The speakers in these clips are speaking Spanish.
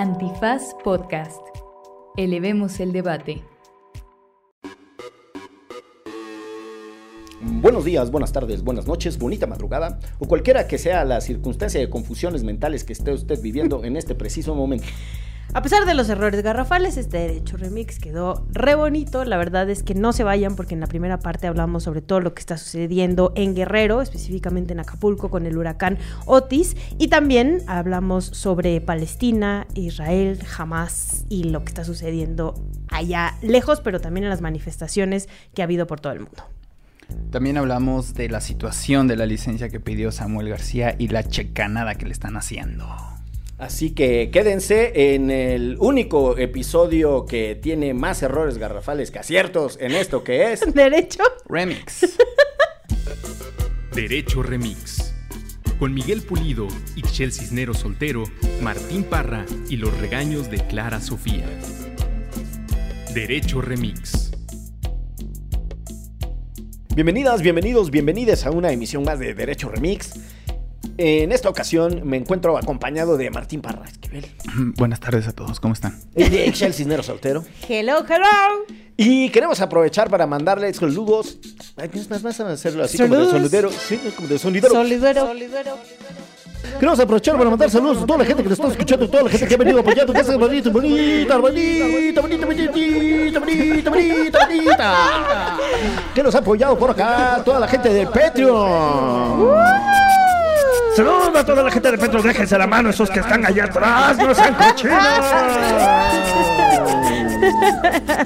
Antifaz Podcast. Elevemos el debate. Buenos días, buenas tardes, buenas noches, bonita madrugada o cualquiera que sea la circunstancia de confusiones mentales que esté usted viviendo en este preciso momento. A pesar de los errores garrafales, este derecho remix quedó re bonito. La verdad es que no se vayan porque en la primera parte hablamos sobre todo lo que está sucediendo en Guerrero, específicamente en Acapulco con el huracán Otis. Y también hablamos sobre Palestina, Israel, Hamas y lo que está sucediendo allá lejos, pero también en las manifestaciones que ha habido por todo el mundo. También hablamos de la situación de la licencia que pidió Samuel García y la checanada que le están haciendo. Así que quédense en el único episodio que tiene más errores garrafales que aciertos en esto que es Derecho. Remix. Derecho Remix. Con Miguel Pulido, Ixchel Cisnero Soltero, Martín Parra y los regaños de Clara Sofía. Derecho Remix. Bienvenidas, bienvenidos, bienvenidas a una emisión más de Derecho Remix. En esta ocasión me encuentro acompañado de Martín Parra Esquivel Buenas tardes a todos, ¿cómo están? y de Excel Cisnero Soltero. Hello, hello. Y queremos aprovechar para mandarles saludos. Más, vas a hacerlo así como de Saludos. sonidero. Sí, como de sonidero. Solidero. Queremos aprovechar para mandar saludos a toda la gente que nos está escuchando, toda la gente que ha venido apoyando, que es bonita, bonita, bonita, bonita, bonita, bonita, bonita, bonita, bonita. Que nos ha apoyado por acá, toda la gente del Patreon. Saludos a toda la gente de Patreon, déjense la mano esos que están allá atrás, no sean cochinos.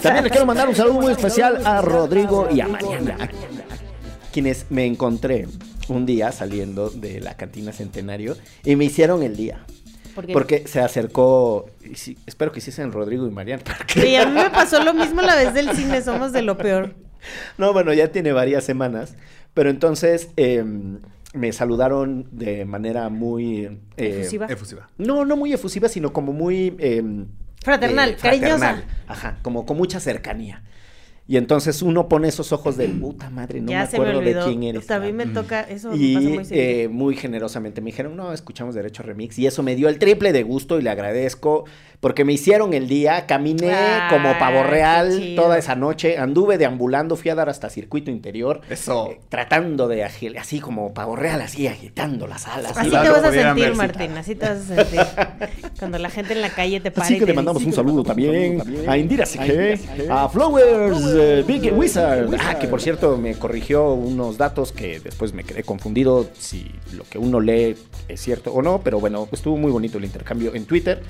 También le quiero mandar un saludo muy especial a Rodrigo y a Mariana, quienes me encontré un día saliendo de la cantina Centenario y me hicieron el día. ¿Por qué? Porque se acercó, y sí, espero que hiciesen Rodrigo y Mariana. porque- Sí, a mí me pasó lo mismo la vez del cine, somos de lo peor. No, bueno, ya tiene varias semanas, pero entonces em, me saludaron de manera muy... eh, Efusiva. Efusiva. No, no muy efusiva, sino como muy... em, Fraternal, cariñosa. Ajá, como con mucha cercanía. Y entonces uno pone esos ojos de puta madre, no ya me acuerdo de quién eres. Mí me Mm. toca, eso me Y pasa muy eh, muy generosamente me dijeron, no, escuchamos Derecho Remix. Y eso me dio el triple de gusto y le agradezco porque me hicieron el día. Caminé Ah, como pavo real toda esa noche. Anduve deambulando, fui a dar hasta circuito interior. Eso. eh, tratando de agil, así como pavo real, así agitando las alas. Así Claro, te vas a sentir, ver, Martín, así te vas a sentir. Cuando la gente en la calle te para Así que te le mandamos un saludo también a Indira Sique, a Flowers eh, Big Wizard. Ah, que por cierto me corrigió unos datos que después me quedé confundido si lo que uno lee es cierto o no, pero bueno, estuvo muy bonito el intercambio en Twitter.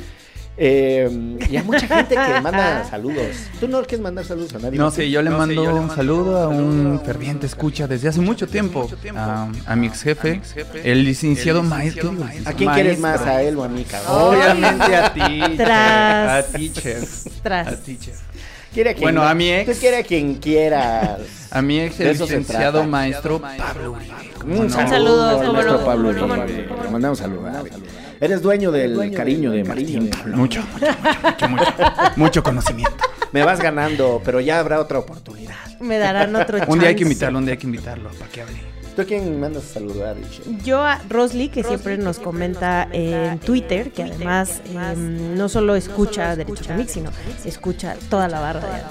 Eh, y hay mucha gente que manda saludos. ¿Tú no quieres mandar saludos a nadie? No sé, yo le No, sí, mando yo le un saludo a un saludo ferviente escucha desde hace mucho tiempo a, a mi ex jefe, el licenciado maestro. ¿A quién quieres más? ¿A él o a mí, cabrón? Obviamente a ti. Tras. A teacher. Tras. A teacher. Quiere a quien- Bueno, a mi ex. Tú quiere a quien quieras. A mi ex, el licenciado maestro Pablo Uribe. ¿cómo Un saludo, maestro no, Pablo Uribe. Le mandamos saludos. Eres dueño del cariño de Martín. Pablo. Mucho, mucho, mucho, mucho, mucho, mucho conocimiento. Me vas ganando, pero ya habrá otra oportunidad. Me darán otro Un día hay que chance. invitarlo, un día hay que invitarlo para que hable. ¿Tú a quién mandas a saludar, Ishe? Yo a Rosly, que siempre nos comenta en Twitter, que además em, no solo escucha Derecho Remix, sino escucha toda la barra de.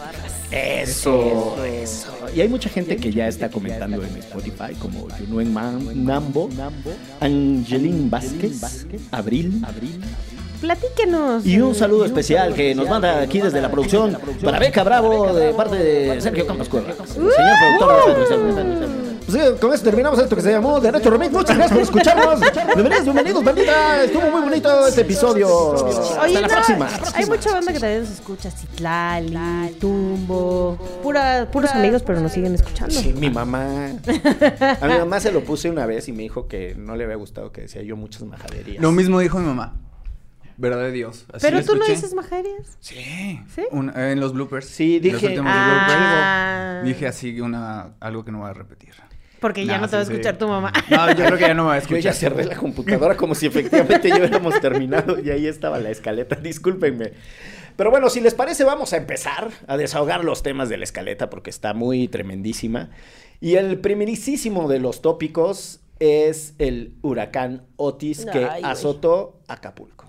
Eso, eso. Y hay mucha gente que ya está comentando en Spotify, como Junuen Nambo, Angeline Vázquez, Abril, Platíquenos. Y un saludo especial que nos manda aquí desde la producción para Beca Bravo de parte de Sergio Campos Cuevas. Señor productor. Pues, eh, con eso terminamos esto que se llamó Derecho Remix. Muchas gracias por escucharnos. Bienvenidos, bienvenidos, bandita. Estuvo muy bonito este episodio. Oye, Hasta la no, próxima. hay mucha banda que también nos escucha, Citlali, Tumbo, pura, puros amigos, pero nos siguen escuchando. Sí, mi mamá. A mi mamá se lo puse una vez y me dijo que no le había gustado que decía yo muchas majaderías. Lo mismo dijo mi mamá. Verdad de Dios. Así pero tú no dices majaderías. Sí. ¿Sí? Un- en los bloopers. Sí, En los dije- últimos Ah. bloopers. Dije así una, algo que no voy a repetir. Porque ya no te va a sí. escuchar tu mamá. No, yo creo que ya no me va a Yo escuchar. ya cerré la computadora como si efectivamente ya hubiéramos terminado y ahí estaba la escaleta. Discúlpenme. Pero bueno, si les parece, vamos a empezar a desahogar los temas de la escaleta porque está muy tremendísima. Y el primerísimo de los tópicos es el huracán Otis que Ay, azotó Acapulco.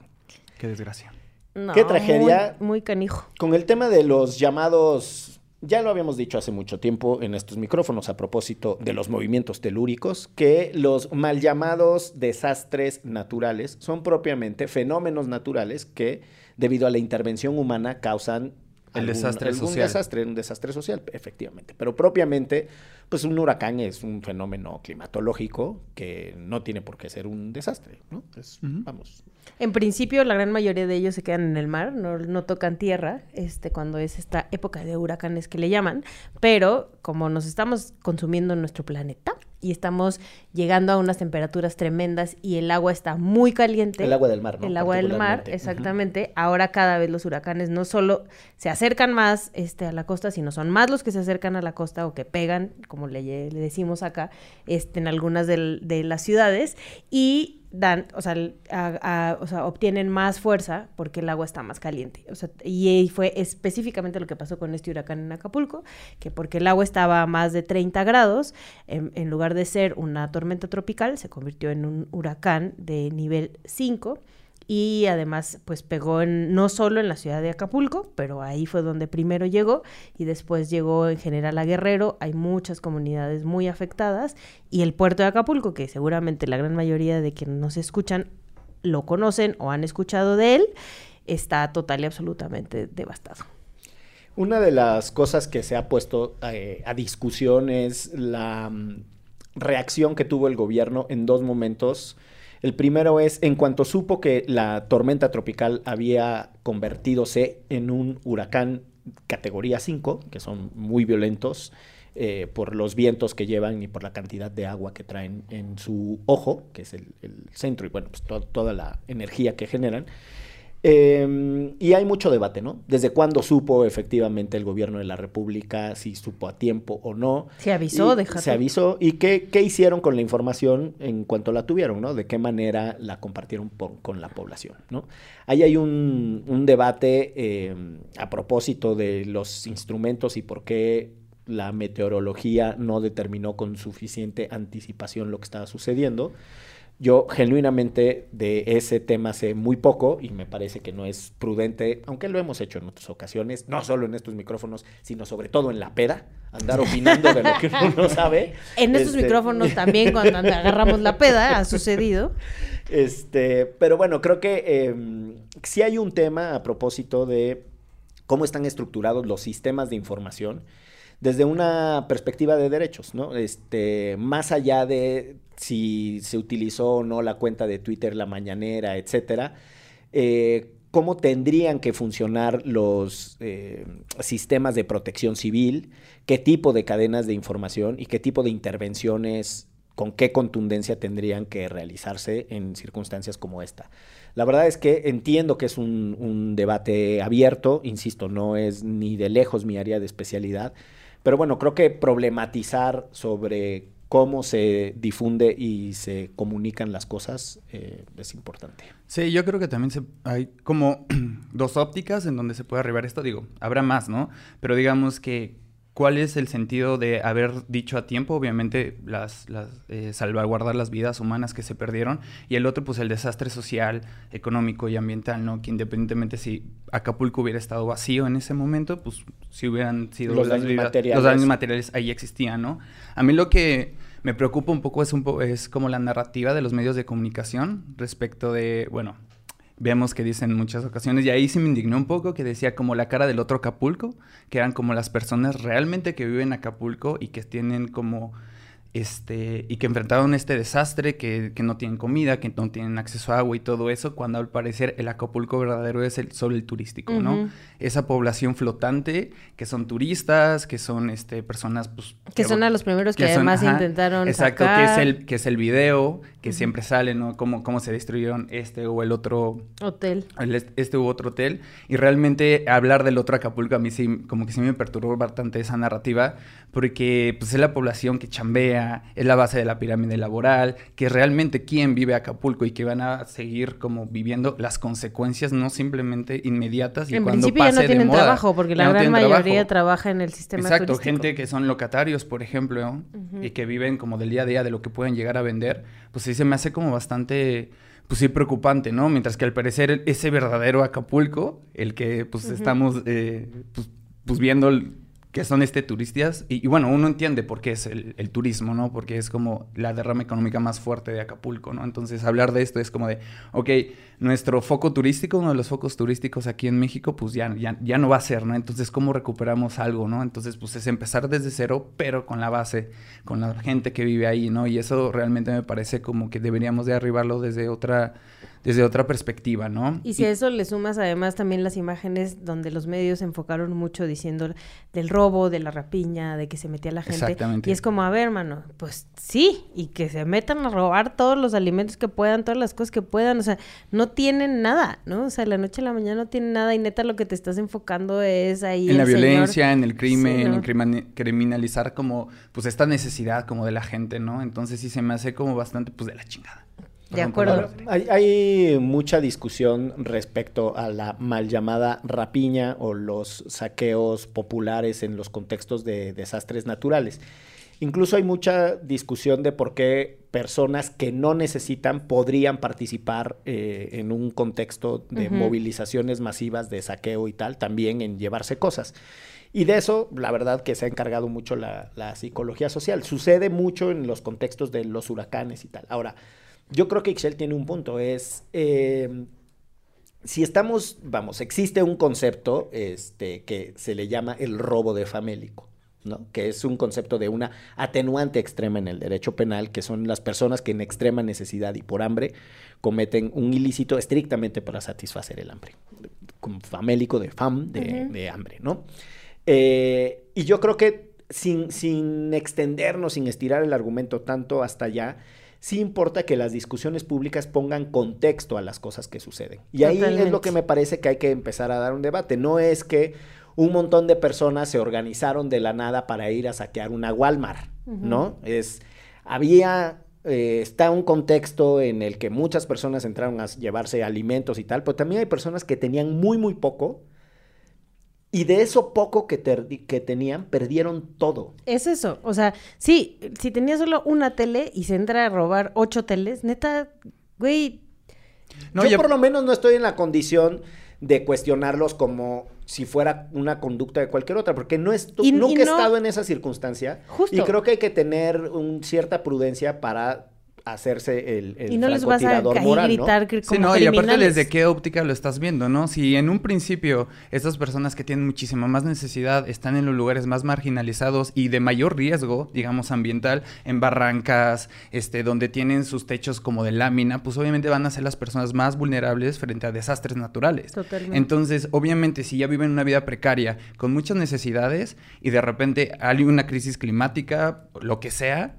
Qué desgracia. No, Qué tragedia. Muy, muy canijo. Con el tema de los llamados, ya lo habíamos dicho hace mucho tiempo en estos micrófonos a propósito de los movimientos telúricos, que los mal llamados desastres naturales son propiamente fenómenos naturales que, debido a la intervención humana, causan El desastre algún social. desastre, un desastre social, efectivamente. Pero propiamente, pues un huracán es un fenómeno climatológico que no tiene por qué ser un desastre, ¿no? Es, Ujú. Vamos. En principio, la gran mayoría de ellos se quedan en el mar, no, no tocan tierra, este, cuando es esta época de huracanes que le llaman, pero como nos estamos consumiendo nuestro planeta y estamos llegando a unas temperaturas tremendas y el agua está muy caliente. El agua del mar, ¿no? El agua del mar, exactamente. Ahora cada vez los huracanes no solo se acercan más este, a la costa, sino son más los que se acercan a la costa o que pegan, como le, le decimos acá, este, en algunas de, las ciudades y dan, o sea, o sea, obtienen más fuerza porque el agua está más caliente. Y fue específicamente lo que pasó con este huracán en Acapulco, que porque el agua estaba a más de 30 grados, en, en lugar de ser una tormenta tropical, se convirtió en un huracán de nivel 5 y además pues pegó en, no solo en la ciudad de Acapulco, pero ahí fue donde primero llegó y después llegó en general a Guerrero, hay muchas comunidades muy afectadas y el puerto de Acapulco, que seguramente la gran mayoría de quienes nos escuchan lo conocen o han escuchado de él, está total y absolutamente devastado. Una de las cosas que se ha puesto eh, a discusión es la mm, reacción que tuvo el gobierno en dos momentos. El primero es en cuanto supo que la tormenta tropical había convertidose en un huracán categoría 5, que son muy violentos eh, por los vientos que llevan y por la cantidad de agua que traen en su ojo, que es el, centro, y bueno, pues to- toda la energía que generan. Eh, y hay mucho debate, ¿no? ¿Desde cuándo supo efectivamente el gobierno de la República, si supo a tiempo o no? Se avisó, deja Se avisó. ¿Y qué, qué hicieron con la información en cuanto la tuvieron, ¿no? De qué manera la compartieron con la población, ¿no? Ahí hay un, un debate eh, a propósito de los instrumentos y por qué la meteorología no determinó con suficiente anticipación lo que estaba sucediendo. Yo genuinamente de ese tema sé muy poco y me parece que no es prudente, aunque lo hemos hecho en otras ocasiones, no solo en estos micrófonos, sino sobre todo en la peda, andar opinando de lo que uno no sabe. En estos Este, micrófonos también cuando agarramos la peda ha sucedido. Este, pero bueno, creo que eh, sí hay un tema a propósito de cómo están estructurados los sistemas de información desde una perspectiva de derechos, ¿no? Este, más allá de si se utilizó o no la cuenta de Twitter, la mañanera, etcétera, eh, cómo tendrían que funcionar los eh, sistemas de protección civil, qué tipo de cadenas de información y qué tipo de intervenciones, con qué contundencia tendrían que realizarse en circunstancias como esta. La verdad es que entiendo que es un, un debate abierto, insisto, no es ni de lejos mi área de especialidad, pero bueno, creo que problematizar sobre cómo se difunde y se comunican las cosas eh, es importante. Sí, yo creo que también se, hay como dos ópticas en donde se puede arribar esto. Digo, habrá más, ¿no? Pero digamos que, ¿cuál es el sentido de haber dicho a tiempo? Obviamente, las, las eh, salvaguardar las vidas humanas que se perdieron. Y el otro, pues el desastre social, económico y ambiental, ¿no? Que independientemente si Acapulco hubiera estado vacío en ese momento, pues si hubieran sido Los daños vidas- materiales. Los daños materiales ahí existían, ¿no? A mí lo que me preocupa un poco es, un po- es como la narrativa de los medios de comunicación respecto de, bueno, vemos que dicen en muchas ocasiones, y ahí sí me indignó un poco, que decía como la cara del otro Acapulco, que eran como las personas realmente que viven en Acapulco y que tienen como, este, y que enfrentaron este desastre, que, que no tienen comida, que no tienen acceso a agua y todo eso, cuando al parecer el Acapulco verdadero es el, solo el turístico, ¿no? Ujú. Esa población flotante, que son turistas, que son, este, personas, pues... Que son a los primeros que, que son- además ajá, intentaron Exacto, sacar. que es el que es el video que siempre sale, ¿no? Cómo, cómo se destruyeron este o el otro hotel. el est- este u otro hotel y realmente hablar del otro Acapulco a mí sí como que sí me perturbó bastante esa narrativa porque pues es la población que chambea, es la base de la pirámide laboral, que realmente quién vive Acapulco y que van a seguir como viviendo las consecuencias no simplemente inmediatas y En cuando principio ya pase no de tienen moda. trabajo porque la no gran tienen mayoría trabajo. trabaja en el sistema Exacto, turístico. gente que son locatarios, por ejemplo, y que viven como del día a día de lo que pueden llegar a vender, pues sí se me hace como bastante pues sí preocupante, ¿no? Mientras que al parecer ese verdadero Acapulco, el que pues estamos eh, pues, pues, viendo que son este turistas, y, bueno, uno entiende por qué es el, turismo, ¿no? Porque es como la derrama económica más fuerte de Acapulco, ¿no? Entonces hablar de esto es como de, ok, nuestro foco turístico, uno de los focos turísticos aquí en México, pues ya, ya, ya no va a ser, ¿no? Entonces, ¿cómo recuperamos algo, ¿no? Entonces, pues es empezar desde cero, pero con la base, con la gente que vive ahí, ¿no? Y eso realmente me parece como que deberíamos de arribarlo desde otra desde otra perspectiva, ¿no? Y si a eso le sumas además también las imágenes donde los medios se enfocaron mucho diciendo del robo, de la rapiña, de que se metía la gente. Exactamente. Y es como, a ver, hermano, pues sí, y que se metan a robar todos los alimentos que puedan, todas las cosas que puedan, o sea, no tienen nada, ¿no? O sea, la noche a la mañana no tienen nada y neta lo que te estás enfocando es ahí. En la violencia, en el crimen, en criminalizar como, pues esta necesidad como de la gente, ¿no? Entonces sí se me hace como bastante, pues de la chingada. De acuerdo. Hay, mucha discusión respecto a la mal llamada rapiña o los saqueos populares en los contextos de desastres naturales. Incluso hay mucha discusión de por qué personas que no necesitan podrían participar eh, en un contexto de movilizaciones masivas de saqueo y tal, también en llevarse cosas. Y de eso, la verdad que se ha encargado mucho la, la psicología social. Sucede mucho en los contextos de los huracanes y tal. Ahora, yo creo que Excel tiene un punto, es... Eh, si estamos, vamos, existe un concepto este, que se le llama el robo de famélico, ¿no? que es un concepto de una atenuante extrema en el derecho penal, que son las personas que en extrema necesidad y por hambre cometen un ilícito estrictamente para satisfacer el hambre, como famélico de fam, de, hambre, ¿no? Eh, y yo creo que sin, sin extendernos, sin estirar el argumento tanto hasta allá, sí importa que las discusiones públicas pongan contexto a las cosas que suceden. Y ahí es lo que me parece que hay que empezar a dar un debate. No es que un montón de personas se organizaron de la nada para ir a saquear una Walmart, ¿no? Es, había eh, está un contexto en el que muchas personas entraron a llevarse alimentos y tal, pero también hay personas que tenían muy, muy poco y de eso poco que, que tenían, perdieron todo. Es eso. O sea, sí, si tenía solo una tele y se entra a robar ocho teles, neta, güey. No, yo por lo menos no estoy en la condición de cuestionarlos como si fuera una conducta de cualquier otra, porque no es, nunca he estado en esa circunstancia. Justo. Y creo que hay que tener un, cierta prudencia para hacerse el, el y no les vas a moral, gritar ¿no? sí, no, y aparte desde qué óptica lo estás viendo, ¿no? Si en un principio estas personas que tienen muchísima más necesidad están en los lugares más marginalizados y de mayor riesgo, digamos ambiental, en barrancas, este, donde tienen sus techos como de lámina, pues obviamente van a ser las personas más vulnerables frente a desastres naturales. Totalmente. Entonces, obviamente, si ya viven una vida precaria con muchas necesidades y de repente hay una crisis climática, lo que sea,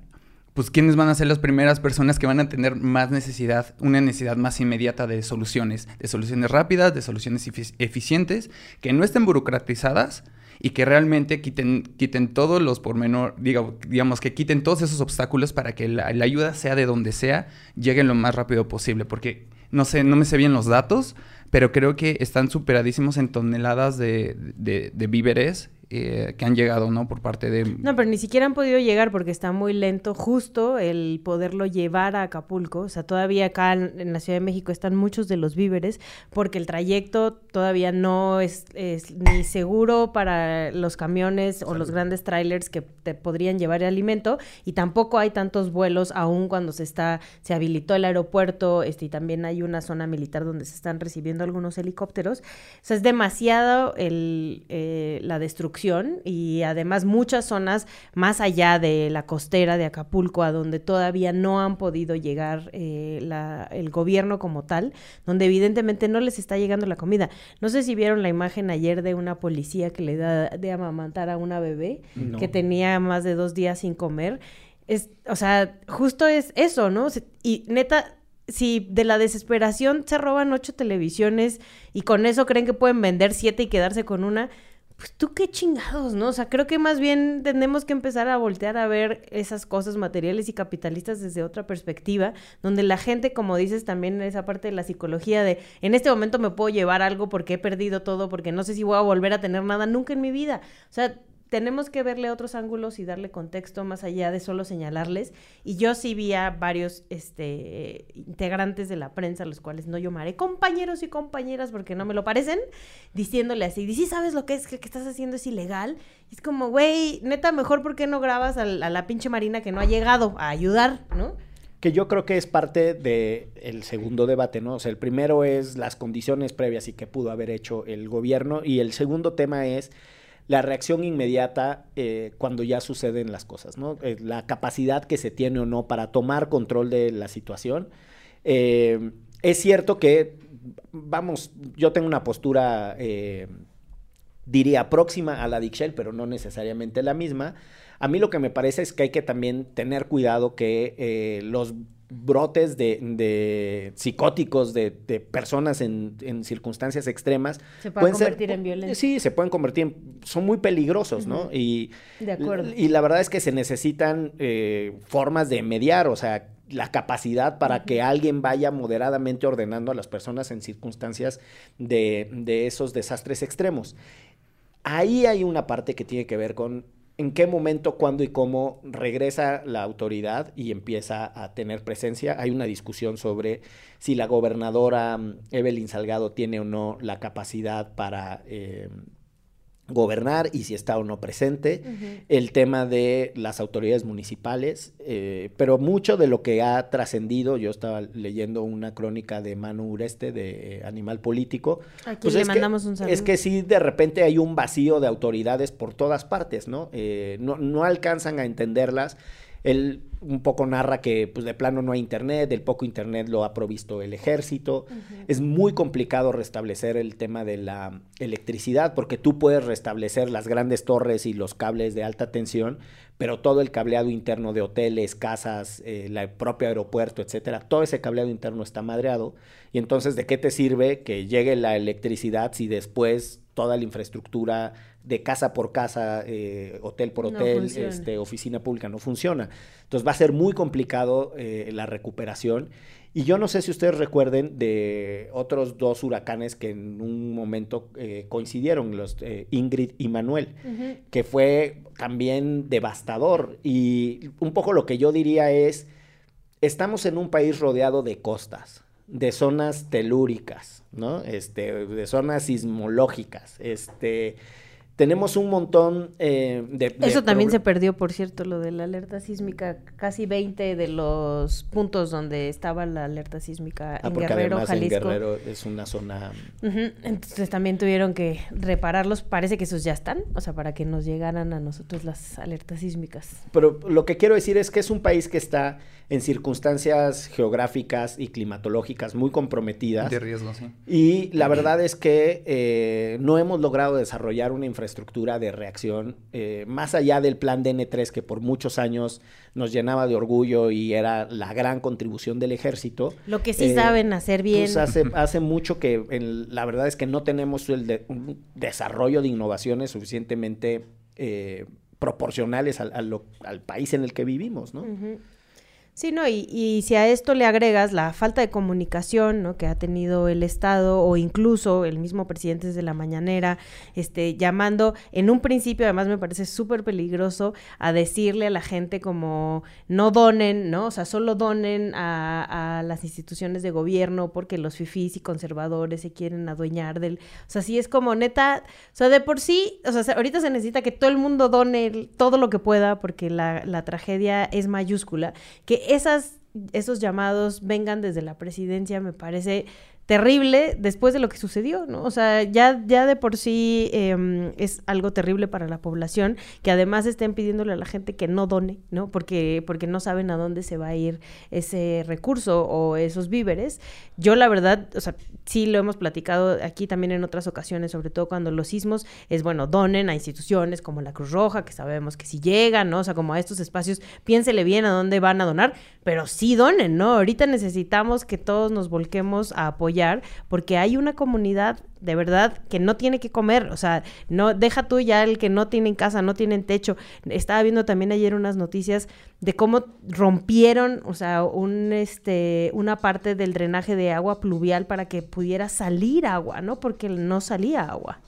pues quiénes van a ser las primeras personas que van a tener más necesidad, una necesidad más inmediata de soluciones, de soluciones rápidas, de soluciones eficientes, que no estén burocratizadas y que realmente quiten, quiten todos los por menor, digamos que quiten todos esos obstáculos para que la, ayuda sea de donde sea, llegue lo más rápido posible, porque no sé, no me sé bien los datos, pero creo que están superadísimos en toneladas de, de víveres eh, que han llegado, ¿no? Por parte de... No, pero ni siquiera han podido llegar porque está muy lento justo el poderlo llevar a Acapulco. O sea, todavía acá en, la Ciudad de México están muchos de los víveres porque el trayecto todavía no es, ni seguro para los camiones o los grandes trailers que te podrían llevar el alimento y tampoco hay tantos vuelos aún cuando se está, se habilitó el aeropuerto este, y también hay una zona militar donde se están recibiendo algunos helicópteros. O sea, es demasiado el, eh, la destrucción y además muchas zonas más allá de la costera de Acapulco, a donde todavía no han podido llegar eh, el gobierno como tal, donde evidentemente no les está llegando la comida. No sé si vieron la imagen ayer de una policía que le da de amamantar a una bebé que tenía más de dos días sin comer. Es, o sea, justo es eso, ¿no? Y neta, si de la desesperación se roban ocho televisiones y con eso creen que pueden vender siete y quedarse con una, pues tú qué chingados, ¿no? O sea, creo que más bien tenemos que empezar a voltear a ver esas cosas materiales y capitalistas desde otra perspectiva, donde la gente, como dices también esa parte de la psicología de, en este momento me puedo llevar algo porque he perdido todo, porque no sé si voy a volver a tener nada nunca en mi vida. O sea, tenemos que verle otros ángulos y darle contexto más allá de solo señalarles. Y yo sí vi a varios este, integrantes de la prensa, los cuales no llamaré compañeros y compañeras porque no me lo parecen, diciéndole así, ¿sí sabes lo que es que, que estás haciendo es ilegal? Y es como, güey, neta, mejor ¿por qué no grabas a, a la pinche Marina que no ha llegado a ayudar, ¿no? que yo creo que es parte del el segundo debate, ¿no? O sea, el primero es las condiciones previas y que pudo haber hecho el gobierno, y el segundo tema es la reacción inmediata eh, cuando ya suceden las cosas, ¿no? Eh, la capacidad que se tiene o no para tomar control de la situación. Eh, es cierto que, vamos, yo tengo una postura, diría, próxima a la Dixel, pero no necesariamente la misma. A mí lo que me parece es que hay que también tener cuidado que los brotes de, psicóticos de, personas en, circunstancias extremas se pueden convertir en violencia. Sí, se pueden convertir en, son muy peligrosos, ¿no? Y, de acuerdo. Y la verdad es que se necesitan eh, formas de mediar, o sea, la capacidad para que alguien vaya moderadamente ordenando a las personas en circunstancias de, de esos desastres extremos. Ahí hay una parte que tiene que ver con en qué momento, cuándo y cómo regresa la autoridad y empieza a tener presencia. Hay una discusión sobre si la gobernadora mm, Evelyn Salgado tiene o no la capacidad para eh, gobernar y si está o no presente, el tema de las autoridades municipales, eh, pero mucho de lo que ha trascendido, yo estaba leyendo una crónica de Manu Ureste de eh, Animal Político, Aquí pues le es mandamos que, un saludo. Es que sí, de repente hay un vacío de autoridades por todas partes, ¿no? Eh, no, no alcanzan a entenderlas él un poco narra que pues de plano no hay internet, el poco internet lo ha provisto el ejército. Es muy complicado restablecer el tema de la electricidad porque tú puedes restablecer las grandes torres y los cables de alta tensión, pero todo el cableado interno de hoteles, casas, el propio aeropuerto, etcétera, todo ese cableado interno está madreado. Y entonces, ¿de qué te sirve que llegue la electricidad si después toda la infraestructura de casa por casa, eh, hotel por hotel, este, oficina pública, no funciona. Entonces va a ser muy complicado eh, la recuperación. Y yo no sé si ustedes recuerden de otros dos huracanes que en un momento eh, coincidieron, los Ingrid y Manuel, que fue también devastador. Y un poco lo que yo diría es, estamos en un país rodeado de costas, de zonas telúricas, ¿no? Este, de zonas sismológicas, este tenemos un montón eh, de, Eso también se perdió, por cierto, lo de la alerta sísmica. Casi 20 de los puntos donde estaba la alerta sísmica ah, en Guerrero, Jalisco. En Guerrero es una zona... Entonces también tuvieron que repararlos. Parece que esos ya están, o sea, para que nos llegaran a nosotros las alertas sísmicas. Pero lo que quiero decir es que es un país que está en circunstancias geográficas y climatológicas muy comprometidas. De riesgo, sí. Y la verdad es que eh, no hemos logrado desarrollar una infraestructura de reacción eh, más allá del plan DN3 que por muchos años nos llenaba de orgullo y era la gran contribución del ejército. Lo que sí saben hacer bien. Pues hace, hace mucho que la verdad es que no tenemos el un desarrollo de innovaciones suficientemente eh, proporcionales al, al, país en el que vivimos, ¿no? Sí, no, y, y, si a esto le agregas la falta de comunicación ¿no? que ha tenido el Estado o incluso el mismo presidente desde la mañanera, este, llamando en un principio, además me parece súper peligroso, a decirle a la gente como no donen, ¿no? O sea, solo donen a, a las instituciones de gobierno porque los fifís y conservadores se quieren adueñar del... O sea, sí es como neta, o sea, de por sí, o sea, ahorita se necesita que todo el mundo done todo lo que pueda porque la, la tragedia es mayúscula, que esas, esos llamados vengan desde la presidencia me parece terrible después de lo que sucedió, ¿no? O sea, ya, ya de por sí em, es algo terrible para la población, que además estén pidiéndole a la gente que no done, ¿no? Porque, porque no saben a dónde se va a ir ese recurso o esos víveres. Yo la verdad, o sea, sí lo hemos platicado aquí también en otras ocasiones, sobre todo cuando los sismos, es bueno, donen a instituciones como la Cruz Roja, que sabemos que si llegan, ¿no? O sea, como a estos espacios, piénsele bien a dónde van a donar, pero sí donen, ¿no? Ahorita necesitamos que todos nos volquemos a apoyar porque hay una comunidad de verdad que no tiene que comer, o sea, no deja tú ya el que no tienen casa, no tienen techo. Estaba viendo también ayer unas noticias de cómo rompieron, o sea, un este una parte del drenaje de agua pluvial para que pudiera salir agua, ¿no? Porque no salía agua.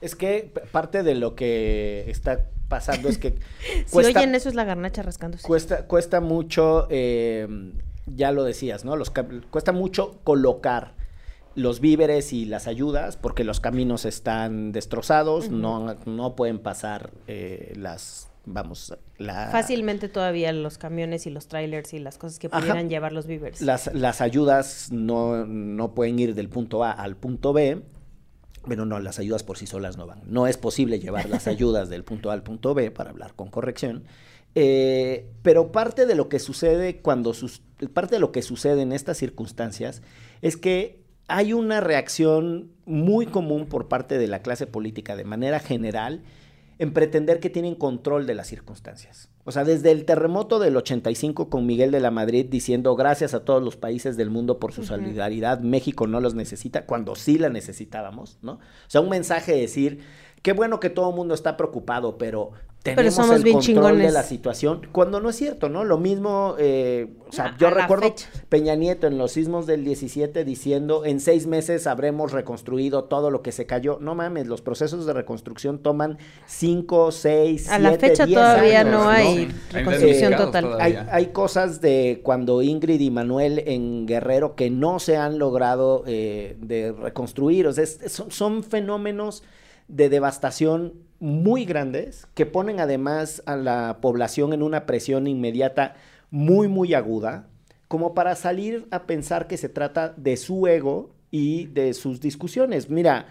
Es que parte de lo que está pasando es que si oyen eso es la garnacha rascándose. Cuesta, cuesta mucho, eh, ya lo decías, ¿no? Los, cuesta mucho colocar los víveres y las ayudas porque los caminos están destrozados, no, no pueden pasar eh, las vamos, la... Fácilmente todavía los camiones y los trailers y las cosas que pudieran llevar los víveres. Las, las ayudas no, no pueden ir del punto A al punto B, pero no, las ayudas por sí solas no van. No es posible llevar las ayudas del punto A al punto B, para hablar con corrección. Eh, pero parte de lo que sucede cuando sus, parte de lo que sucede en estas circunstancias es que hay una reacción muy común por parte de la clase política de manera general en pretender que tienen control de las circunstancias. O sea, desde el terremoto del 85 con Miguel de la Madrid diciendo gracias a todos los países del mundo por su solidaridad, México no los necesita, cuando sí la necesitábamos, ¿no? O sea, un mensaje de decir, qué bueno que todo el mundo está preocupado, pero tenemos el control de la situación, cuando no es cierto, ¿no? Lo mismo, eh, o sea, yo recuerdo Peña Nieto en los sismos del 17 diciendo, en seis meses habremos reconstruido todo lo que se cayó. No mames, los procesos de reconstrucción toman cinco, seis, A la fecha todavía no hay reconstrucción total. Hay, cosas de cuando Ingrid y Manuel en Guerrero que no se han logrado eh, de reconstruir, o sea, son fenómenos de devastación muy grandes que ponen además a la población en una presión inmediata muy, muy aguda, como para salir a pensar que se trata de su ego y de sus discusiones. Mira,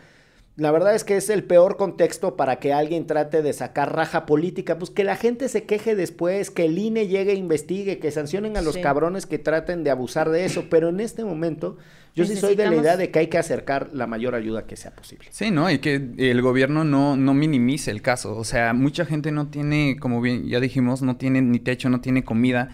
la verdad es que es el peor contexto para que alguien trate de sacar raja política, pues que la gente se queje después, que el INE llegue e investigue, que sancionen a los cabrones que traten de abusar de eso, pero en este momento yo sí soy de la idea de que hay que acercar la mayor ayuda que sea posible. Sí, ¿no? Y que el gobierno no, no minimice el caso. O sea, mucha gente no tiene, como bien ya dijimos, no tiene ni techo, no tiene comida.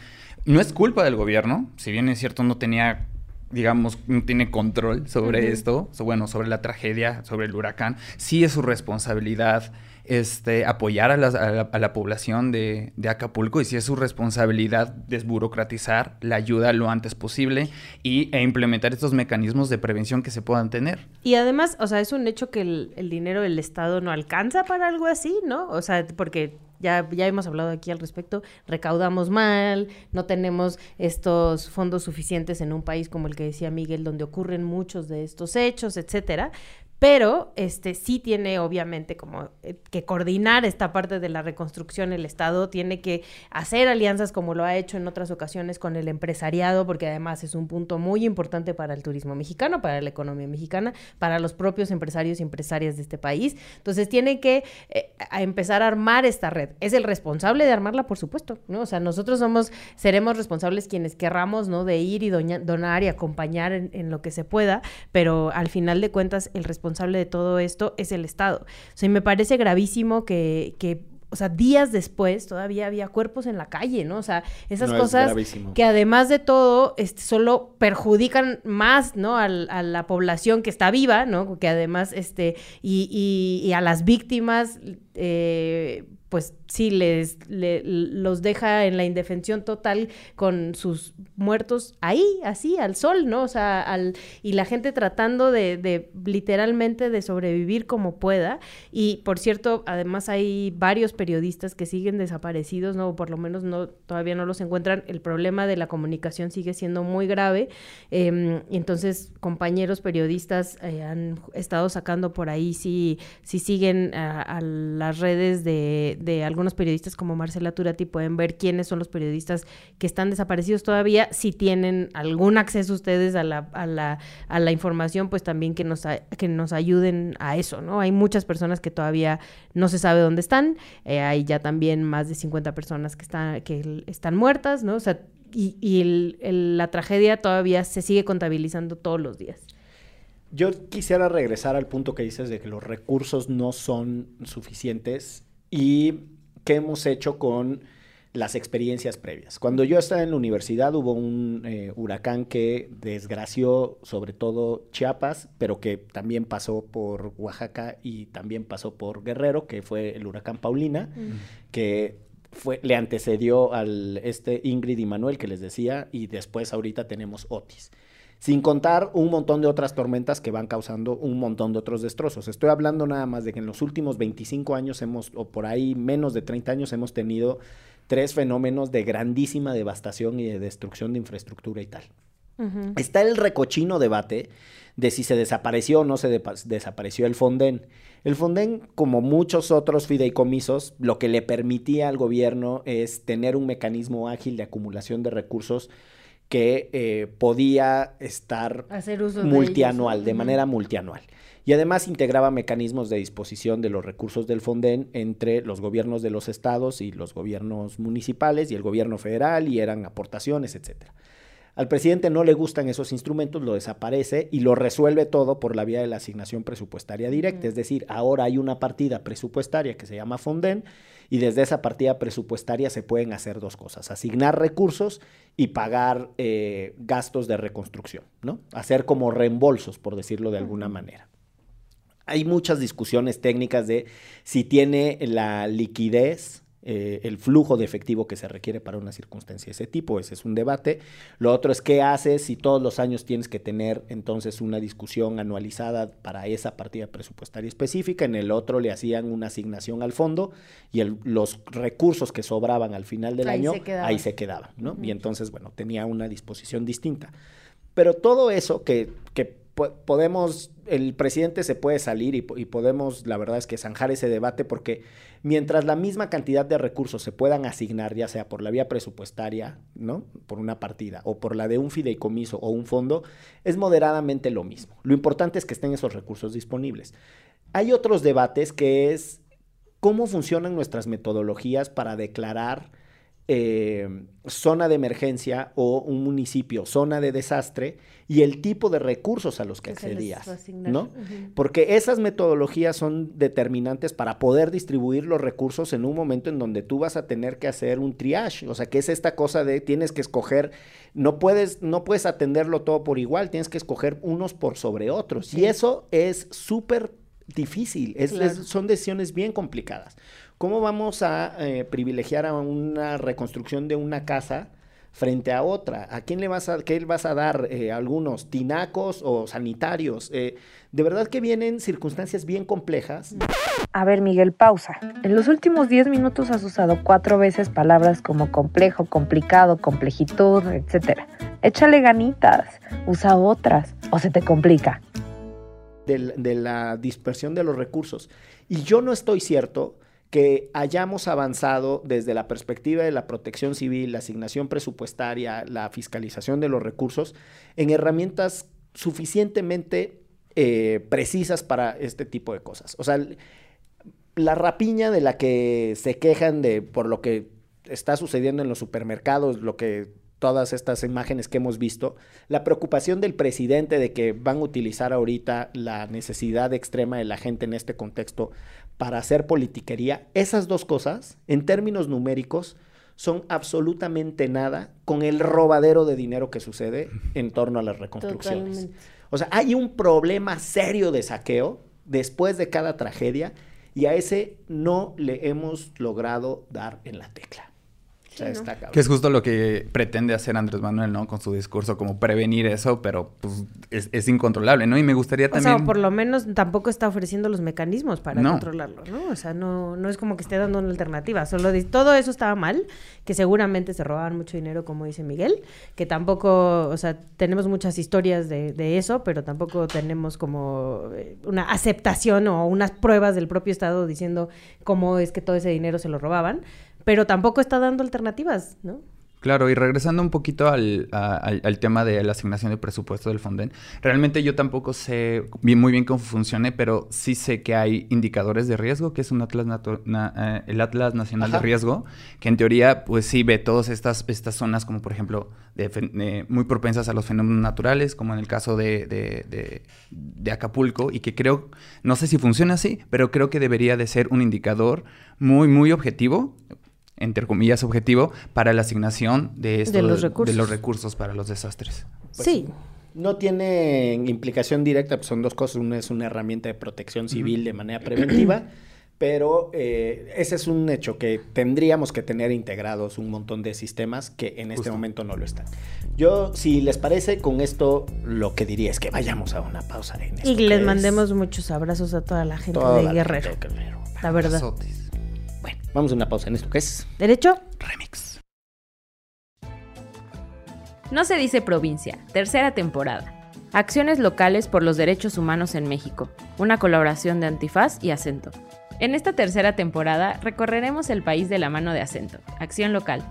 No es culpa del gobierno, si bien es cierto, no tenía digamos, no tiene control sobre esto, bueno, sobre la tragedia, sobre el huracán, sí es su responsabilidad este, apoyar a la, población de, Acapulco y si es su responsabilidad desburocratizar la ayuda lo antes posible y, e implementar estos mecanismos de prevención que se puedan tener. Y además, o sea, es un hecho que el, dinero del Estado no alcanza para algo así, ¿no? O sea, porque ya, ya hemos hablado aquí al respecto, recaudamos mal, no tenemos estos fondos suficientes en un país como el que decía Miguel, donde ocurren muchos de estos hechos, etcétera pero este sí tiene obviamente como eh, que coordinar esta parte de la reconstrucción el Estado tiene que hacer alianzas como lo ha hecho en otras ocasiones con el empresariado porque además es un punto muy importante para el turismo mexicano, para la economía mexicana, para los propios empresarios y empresarias de este país. Entonces tiene que eh, empezar a armar esta red. Es el responsable de armarla, por supuesto, ¿no? O sea, nosotros somos seremos responsables quienes querramos, ¿no? De ir y donar y acompañar en, en lo que se pueda, pero al final de cuentas el responsable responsable de todo esto es el Estado. O sea, y me parece gravísimo que, que o sea, días después todavía había cuerpos en la calle, ¿no? O sea, esas cosas que además de todo, este, solo perjudican más, ¿no? a la población que está viva, ¿no? Que además, este, y, y, y a las víctimas, eh, pues sí, les, los deja en la indefensión total con sus muertos ahí, así, al sol, ¿no? O sea, al, y la gente tratando de, de, literalmente de sobrevivir como pueda. Y por cierto, además hay varios periodistas que siguen desaparecidos, ¿no? O por lo menos no, todavía no los encuentran. El problema de la comunicación sigue siendo muy grave. Eh, y entonces, compañeros periodistas eh, han estado sacando por ahí si, si siguen a, a las redes de, de algunos periodistas como Marcela Turati pueden ver quiénes son los periodistas que están desaparecidos todavía. Si tienen algún acceso ustedes a la, a la, a la información, pues también que nos, que nos ayuden a eso, ¿no? Hay muchas personas que todavía no se sabe dónde están. Eh, hay ya también más de 50 personas que están, que están muertas, ¿no? O sea, y, y la tragedia todavía se sigue contabilizando todos los días. Yo quisiera regresar al punto que dices de que los recursos no son suficientes y qué hemos hecho con las experiencias previas. Cuando yo estaba en la universidad hubo un eh, huracán que desgració sobre todo Chiapas, pero que también pasó por Oaxaca y también pasó por Guerrero, que fue el huracán Paulina, que fue, le antecedió al este Ingrid y Manuel que les decía, y después ahorita tenemos Otis. Sin contar un montón de otras tormentas que van causando un montón de otros destrozos. Estoy hablando nada más de que en los últimos 25 años hemos, o por ahí menos de 30 años, hemos tenido tres fenómenos de grandísima devastación y de destrucción de infraestructura y tal. Está el recochino debate de si se desapareció o no se desapareció el Fonden. El Fonden, como muchos otros fideicomisos, lo que le permitía al gobierno es tener un mecanismo ágil de acumulación de recursos que eh, podía estar multianual, de, manera multianual. Y además integraba mecanismos de disposición de los recursos del Fonden entre los gobiernos de los estados y los gobiernos municipales y el gobierno federal y eran aportaciones, etcétera. Al presidente no le gustan esos instrumentos, lo desaparece y lo resuelve todo por la vía de la asignación presupuestaria directa. Es decir, ahora hay una partida presupuestaria que se llama Fonden y desde esa partida presupuestaria se pueden hacer dos cosas, asignar recursos y pagar eh, gastos de reconstrucción, ¿no? Hacer como reembolsos, por decirlo de alguna manera. Hay muchas discusiones técnicas de si tiene la liquidez eh, el flujo de efectivo que se requiere para una circunstancia de ese tipo. Ese es un debate. Lo otro es qué haces si todos los años tienes que tener entonces una discusión anualizada para esa partida presupuestaria específica. En el otro le hacían una asignación al fondo y los recursos que sobraban al final del año ahí se quedaban. ¿no? Y entonces, bueno, tenía una disposición distinta. Pero todo eso que, que podemos, el presidente se puede salir y, podemos, la verdad es que zanjar ese debate porque mientras la misma cantidad de recursos se puedan asignar, ya sea por la vía presupuestaria, ¿no? Por una partida o por la de un fideicomiso o un fondo, es moderadamente lo mismo. Lo importante es que estén esos recursos disponibles. Hay otros debates que es cómo funcionan nuestras metodologías para declarar eh, zona de emergencia o un municipio, zona de desastre y el tipo de recursos a los que, accedías, ¿no? Porque esas metodologías son determinantes para poder distribuir los recursos en un momento en donde tú vas a tener que hacer un triage, o sea, que es esta cosa de tienes que escoger, no puedes no puedes atenderlo todo por igual, tienes que escoger unos por sobre otros. Y eso es súper difícil, son decisiones bien complicadas. ¿Cómo vamos a eh, privilegiar a una reconstrucción de una casa frente a otra? ¿A quién le vas a, qué vas a dar? Eh, ¿Algunos tinacos o sanitarios? Eh, de verdad que vienen circunstancias bien complejas. A ver, Miguel, pausa. En los últimos 10 minutos has usado cuatro veces palabras como complejo, complicado, complejitud, etc. Échale ganitas, usa otras o se te complica. de la dispersión de los recursos. Y yo no estoy cierto que hayamos avanzado desde la perspectiva de la protección civil, la asignación presupuestaria, la fiscalización de los recursos, en herramientas suficientemente eh, precisas para este tipo de cosas. O sea, la rapiña de la que se quejan de por lo que está sucediendo en los supermercados, lo que todas estas imágenes que hemos visto, la preocupación del presidente de que van a utilizar ahorita la necesidad extrema de la gente en este contexto para hacer politiquería, esas dos cosas, en términos numéricos, son absolutamente nada con el robadero de dinero que sucede en torno a las reconstrucciones. O sea, hay un problema serio de saqueo después de cada tragedia y a ese no le hemos logrado dar en la tecla que es justo lo que pretende hacer Andrés Manuel, ¿no? Con su discurso, como prevenir eso, pero pues es, incontrolable, ¿no? Y me gustaría también... O sea, por lo menos tampoco está ofreciendo los mecanismos para controlarlo, ¿no? O sea, no, no es como que esté dando una alternativa, solo todo eso estaba mal, que seguramente se robaban mucho dinero, como dice Miguel, que tampoco, o sea, tenemos muchas historias de, de eso, pero tampoco tenemos como eh, una aceptación o unas pruebas del propio Estado diciendo cómo es que todo ese dinero se lo robaban pero tampoco está dando alternativas, ¿no? Claro, y regresando un poquito al, al, tema de la asignación de presupuesto del Fonden, realmente yo tampoco sé muy bien cómo funcione, pero sí sé que hay indicadores de riesgo, que es un Atlas eh, el Atlas Nacional de Riesgo, que en teoría, pues sí ve todas estas, estas zonas como por ejemplo de, muy propensas a los fenómenos naturales, como en el caso de, de, de Acapulco, y que creo, no sé si funciona así, pero creo que debería de ser un indicador muy, muy objetivo entre comillas, objetivo para la asignación de, esto, de, los, recursos. para los desastres. Pues sí. No tiene implicación directa, pues son dos cosas. Una es una herramienta de protección civil de manera preventiva, pero eh, ese es un hecho que tendríamos que tener integrados un montón de sistemas que en este Justo. momento no lo están. Yo, si les parece, con esto lo que diría es que vayamos a una pausa en esto Y les es mandemos muchos abrazos a toda la gente toda de la Guerrero. gente de Guerrero. La verdad. Abrazotes. Bueno, vamos a una pausa en esto que es ¿Derecho? Remix. No se dice provincia, tercera temporada. Acciones locales por los derechos humanos en México, una colaboración de Antifaz y Acento. En esta tercera temporada recorreremos el país de la mano de Acento, Acción Local,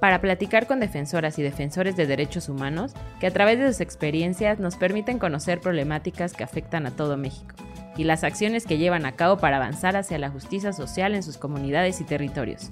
para platicar con defensoras y defensores de derechos humanos que a través de sus experiencias nos permiten conocer problemáticas que afectan a todo México y las acciones que llevan a cabo para avanzar hacia la justicia social en sus comunidades y territorios.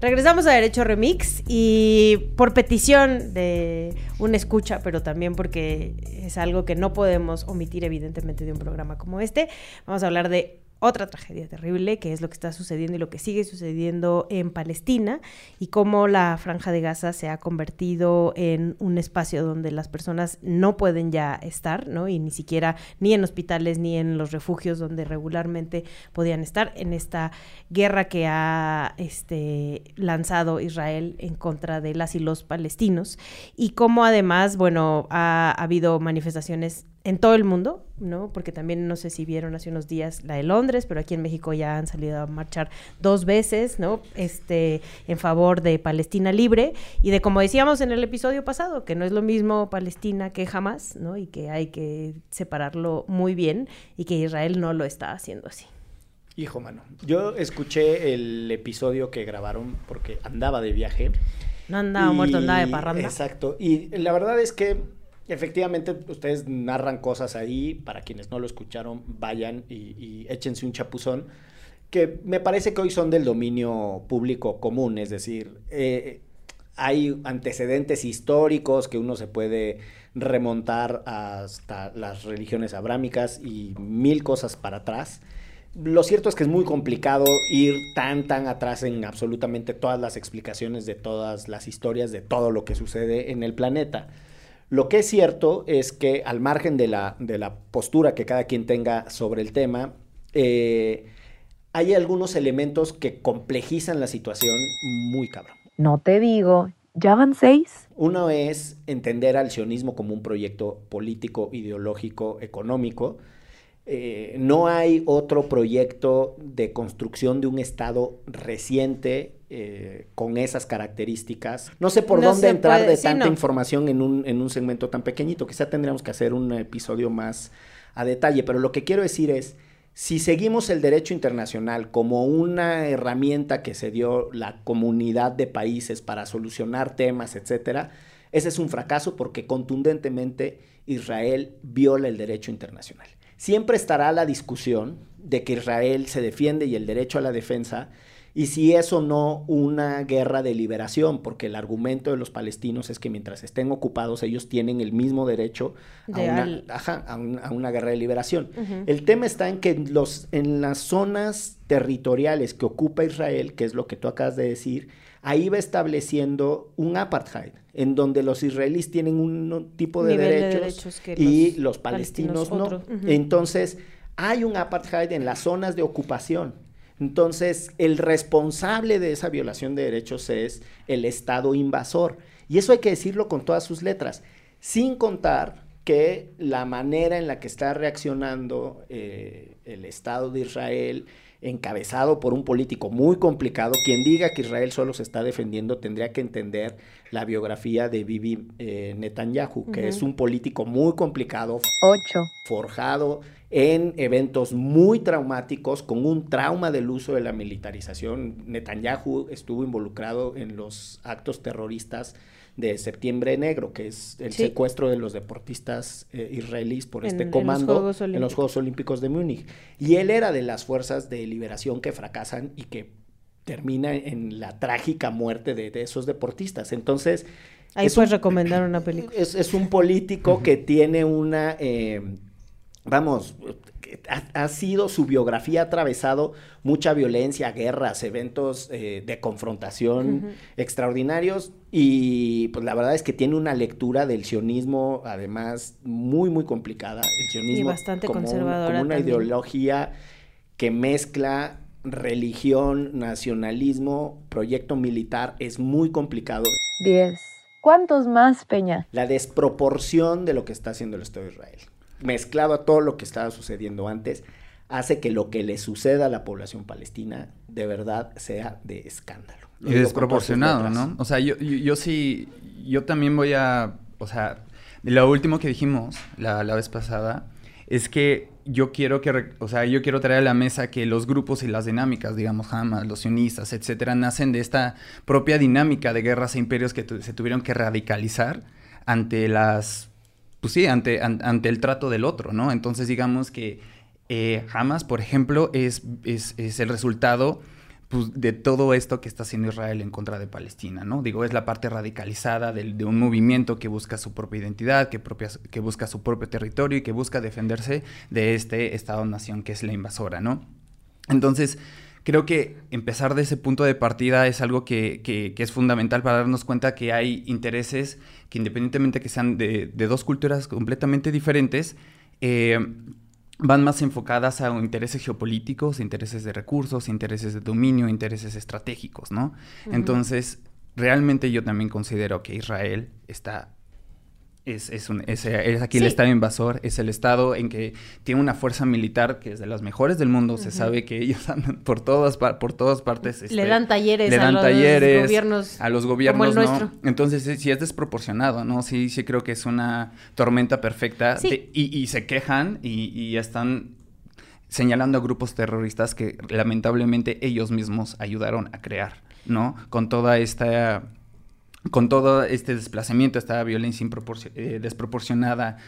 Regresamos a Derecho Remix y por petición de una escucha, pero también porque es algo que no podemos omitir evidentemente de un programa como este, vamos a hablar de otra tragedia terrible, que es lo que está sucediendo y lo que sigue sucediendo en Palestina y cómo la franja de Gaza se ha convertido en un espacio donde las personas no pueden ya estar, ¿no? Y ni siquiera ni en hospitales ni en los refugios donde regularmente podían estar en esta guerra que ha este, lanzado Israel en contra de las y los palestinos y cómo además, bueno, ha, ha habido manifestaciones en todo el mundo, ¿no? Porque también no sé si vieron hace unos días la de Londres, pero aquí en México ya han salido a marchar dos veces, ¿no? Este, en favor de Palestina libre y de como decíamos en el episodio pasado, que no es lo mismo Palestina que Hamas, ¿no? Y que hay que separarlo muy bien y que Israel no lo está haciendo así. Hijo, mano. Yo escuché el episodio que grabaron porque andaba de viaje. No andaba Y- muerto, andaba de parranda. Exacto. Y la verdad es que efectivamente ustedes narran cosas ahí. Para quienes no lo escucharon, vayan y, échense un chapuzón. Que me parece que hoy son del dominio público común. Es decir, eh, hay antecedentes históricos que uno se puede remontar hasta las religiones abrámicas y mil cosas para atrás. Lo cierto es que es muy complicado ir tan, tan atrás en absolutamente todas las explicaciones de todas las historias de todo lo que sucede en el planeta. Lo que es cierto es que al margen de la, de la postura que cada quien tenga sobre el tema, eh, hay algunos elementos que complejizan la situación muy cabrón. No te digo, ya van seis. Uno es entender al sionismo como un proyecto político, ideológico, económico. Eh, no hay otro proyecto de construcción de un Estado reciente eh, con esas características. No sé por No dónde entrar puede, de sí, tanta no. información en un, en un segmento tan pequeñito. Quizá tendríamos que hacer un episodio más a detalle, pero lo que quiero decir es, si seguimos el derecho internacional como una herramienta que se dio la comunidad de países para solucionar temas, etcétera, ese es un fracaso porque contundentemente Israel viola el derecho internacional. Siempre estará la discusión de que Israel se defiende y el derecho a la defensa, y si es o no una guerra de liberación, porque el argumento de los palestinos es que mientras estén ocupados ellos tienen el mismo derecho a, De una, al- ajá, a un- a una guerra de liberación. El tema está en que los, en las zonas territoriales que ocupa Israel, que es lo que tú acabas de decir, ahí va estableciendo un apartheid, en donde los israelíes tienen un tipo de Nivel de derechos, y los los palestinos, palestinos no. Entonces, hay un apartheid en las zonas de ocupación. Entonces, el responsable de esa violación de derechos es el Estado invasor. Y eso hay que decirlo con todas sus letras, sin contar que la manera en la que está reaccionando eh, el Estado de Israel, encabezado por un político muy complicado, quien diga que Israel solo se está defendiendo tendría que entender la biografía de Bibi eh, Netanyahu, que es un político muy complicado, Ocho. forjado en eventos muy traumáticos, con un trauma del uso de la militarización. Netanyahu estuvo involucrado en los actos terroristas de Septiembre Negro, que es el Sí. secuestro de los deportistas eh, israelíes por En- este en los comando en los. Juegos Olímpicos de Múnich. Y él era de las fuerzas de liberación que fracasan y que termina en la trágica muerte de, de esos deportistas. Entonces, Ahí es puedes un- recomendar una película. es, es un político que tiene una, eh, vamos, ha, ha, sido su biografía, ha atravesado mucha violencia, guerras, eventos eh, de confrontación uh -huh. extraordinarios y pues la verdad es que tiene una lectura del sionismo además muy muy complicada, el sionismo y bastante como, conservadora un, como una también. ideología que mezcla religión, nacionalismo, proyecto militar, es muy complicado. 10. ¿Cuántos más, Peña? La desproporción de lo que está haciendo el Estado de Israel, mezclado a todo lo que estaba sucediendo antes, hace que lo que le suceda a la población palestina de verdad sea de escándalo. Lo y desproporcionado, ¿no? O sea, yo, yo, yo, sí, yo también voy a, o sea, lo último que dijimos la, la vez pasada es que yo quiero que, o sea, yo quiero traer a la mesa que los grupos y las dinámicas, digamos, Hamas, los sionistas, etcétera, nacen de esta propia dinámica de guerras e imperios que se tuvieron que radicalizar ante las, pues sí, ante, an, ante el trato del otro, ¿no? Entonces, digamos que eh, Hamas, por ejemplo, es, es, es el resultado pues, de todo esto que está haciendo Israel en contra de Palestina, ¿no? Digo, es la parte radicalizada de, de un movimiento que busca su propia identidad, que, propia, que busca su propio territorio y que busca defenderse de este Estado-nación que es la invasora, ¿no? Entonces, creo que empezar de ese punto de partida es algo que, que, que, es fundamental para darnos cuenta que hay intereses que independientemente que sean de, de dos culturas completamente diferentes, eh, van más enfocadas a intereses geopolíticos, intereses de recursos, intereses de dominio, intereses estratégicos, ¿no? Uh -huh. Entonces, realmente yo también considero que Israel está es, es, un, es, es aquí sí. el Estado invasor, es el Estado en que tiene una fuerza militar que es de las mejores del mundo. Uh -huh. Se sabe que ellos andan por todas, por todas partes. Este, le dan talleres, le dan a, los gobiernos a los gobiernos. ¿no? Entonces, sí, sí, es desproporcionado, ¿no? Sí, sí creo que es una tormenta perfecta. Sí. De, y, y, se quejan y, y están señalando a grupos terroristas que lamentablemente ellos mismos ayudaron a crear, ¿no? Con toda esta con todo este desplazamiento, esta violencia eh, desproporcionada,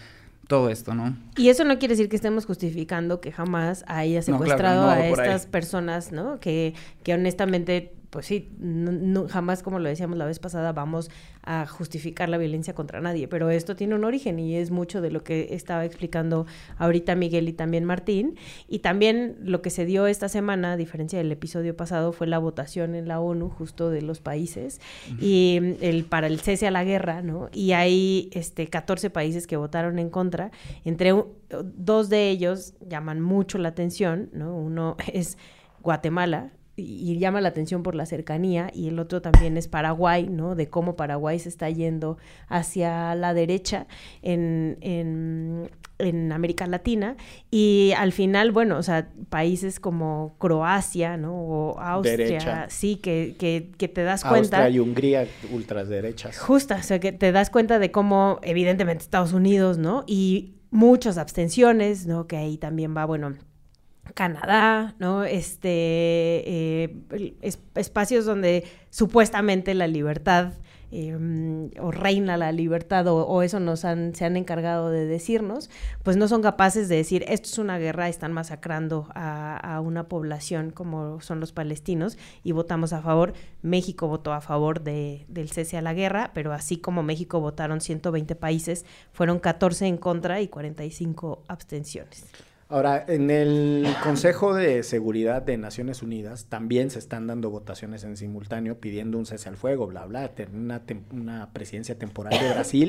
todo esto, ¿no? Y eso no quiere decir que estemos justificando que jamás haya secuestrado no, claro, no, a estas personas, ¿no? Que, que honestamente pues sí, no, no, jamás, como lo decíamos la vez pasada, vamos a justificar la violencia contra nadie, pero esto tiene un origen y es mucho de lo que estaba explicando ahorita Miguel y también Martín. Y también lo que se dio esta semana, a diferencia del episodio pasado, fue la votación en la ONU justo de los países uh -huh. y el, para el cese a la guerra, ¿no? Y hay este, 14 países que votaron en contra, entre un, dos de ellos llaman mucho la atención, ¿no? Uno es Guatemala, y llama la atención por la cercanía y el otro también es Paraguay, ¿no? De cómo Paraguay se está yendo hacia la derecha en, en, en, América Latina y al final, bueno, o sea, países como Croacia, ¿no? O Austria, Derecha. sí, que, que, que, te das cuenta. Austria y Hungría, ultraderechas. Justo, o sea, que te das cuenta de cómo, evidentemente, Estados Unidos, ¿no? Y muchas abstenciones, ¿no? Que ahí también va, bueno Canadá, ¿no? Este, eh, es, espacios donde supuestamente la libertad eh, o reina la libertad o, o eso nos han, se han encargado de decirnos, pues no son capaces de decir esto es una guerra, están masacrando a, a, una población como son los palestinos y votamos a favor. México votó a favor de, del cese a la guerra, pero así como México votaron 120 países, fueron 14 en contra y 45 abstenciones. Ahora, en el Consejo de Seguridad de Naciones Unidas también se están dando votaciones en simultáneo pidiendo un cese al fuego, bla, bla, una, una presidencia temporal de Brasil.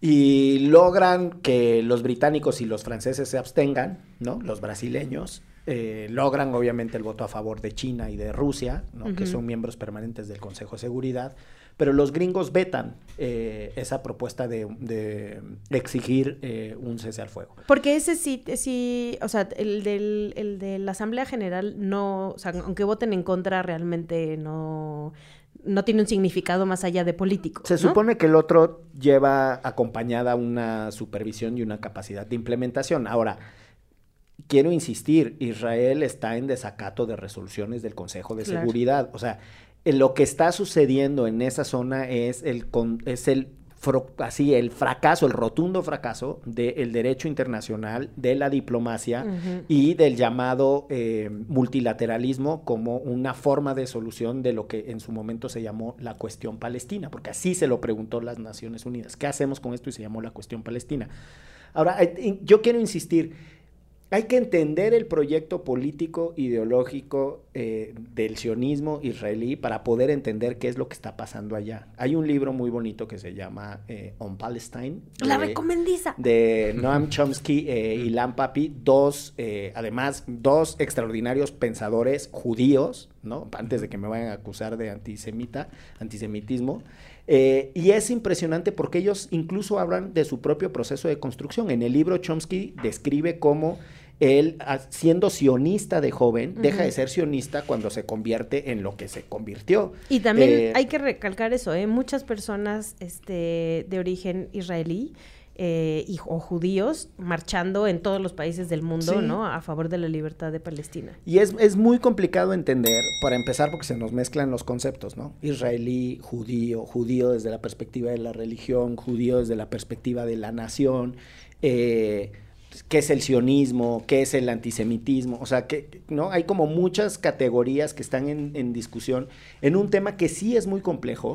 Y logran que los británicos y los franceses se abstengan, ¿no? Los brasileños. Eh, logran obviamente el voto a favor de China y de Rusia, ¿no? uh -huh. que son miembros permanentes del Consejo de Seguridad, pero los gringos vetan eh, esa propuesta de, de exigir eh, un cese al fuego. Porque ese sí, sí o sea, el, del, el de la Asamblea General no, o sea, aunque voten en contra, realmente no, no tiene un significado más allá de político. Se ¿no? supone que el otro lleva acompañada una supervisión y una capacidad de implementación. Ahora, quiero insistir, Israel está en desacato de resoluciones del Consejo de claro. Seguridad. O sea, lo que está sucediendo en esa zona es el, es el así el fracaso, el rotundo fracaso del derecho internacional, de la diplomacia uh -huh. y del llamado eh, multilateralismo como una forma de solución de lo que en su momento se llamó la cuestión palestina, porque así se lo preguntó las Naciones Unidas. ¿Qué hacemos con esto? Y se llamó la cuestión palestina. Ahora, yo quiero insistir, hay que entender el proyecto político, ideológico eh, del sionismo israelí para poder entender qué es lo que está pasando allá. Hay un libro muy bonito que se llama eh, On Palestine. La recomendiza. de Noam Chomsky eh, y Lam Papi, dos, eh, además, dos extraordinarios pensadores judíos, ¿no? Antes de que me vayan a acusar de antisemita, antisemitismo. Eh, y es impresionante porque ellos incluso hablan de su propio proceso de construcción. En el libro Chomsky describe cómo él, a- siendo sionista de joven, deja de ser sionista cuando se convierte en lo que se convirtió. Y también Eh, hay que recalcar eso, ¿eh? Muchas personas este, de origen israelí eh, y, o judíos marchando en todos los países del mundo, Sí. ¿no? A favor de la libertad de Palestina. Y es, es muy complicado entender, para empezar, porque se nos mezclan los conceptos, ¿no? Israelí, judío, judío desde la perspectiva de la religión, judío desde la perspectiva de la nación, eh, qué es el sionismo, qué es el antisemitismo, o sea, que, ¿no? Hay como muchas categorías que están en, en discusión en un tema que sí es muy complejo,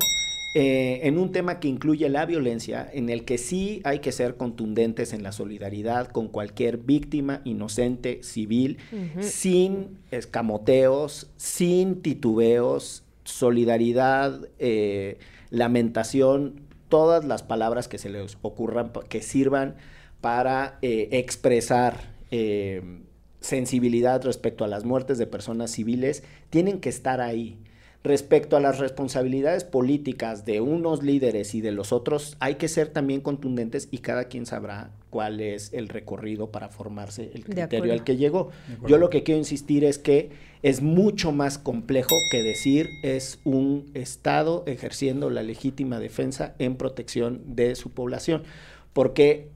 eh, en un tema que incluye la violencia, en el que sí hay que ser contundentes en la solidaridad con cualquier víctima inocente, civil, sin escamoteos, sin titubeos, solidaridad, eh, lamentación, todas las palabras que se les ocurran, que sirvan para eh, expresar eh, sensibilidad respecto a las muertes de personas civiles, tienen que estar ahí. Respecto a las responsabilidades políticas de unos líderes y de los otros, hay que ser también contundentes y cada quien sabrá cuál es el recorrido para formarse el criterio al que llegó. Yo lo que quiero insistir es que es mucho más complejo que decir es un Estado ejerciendo la legítima defensa en protección de su población, porque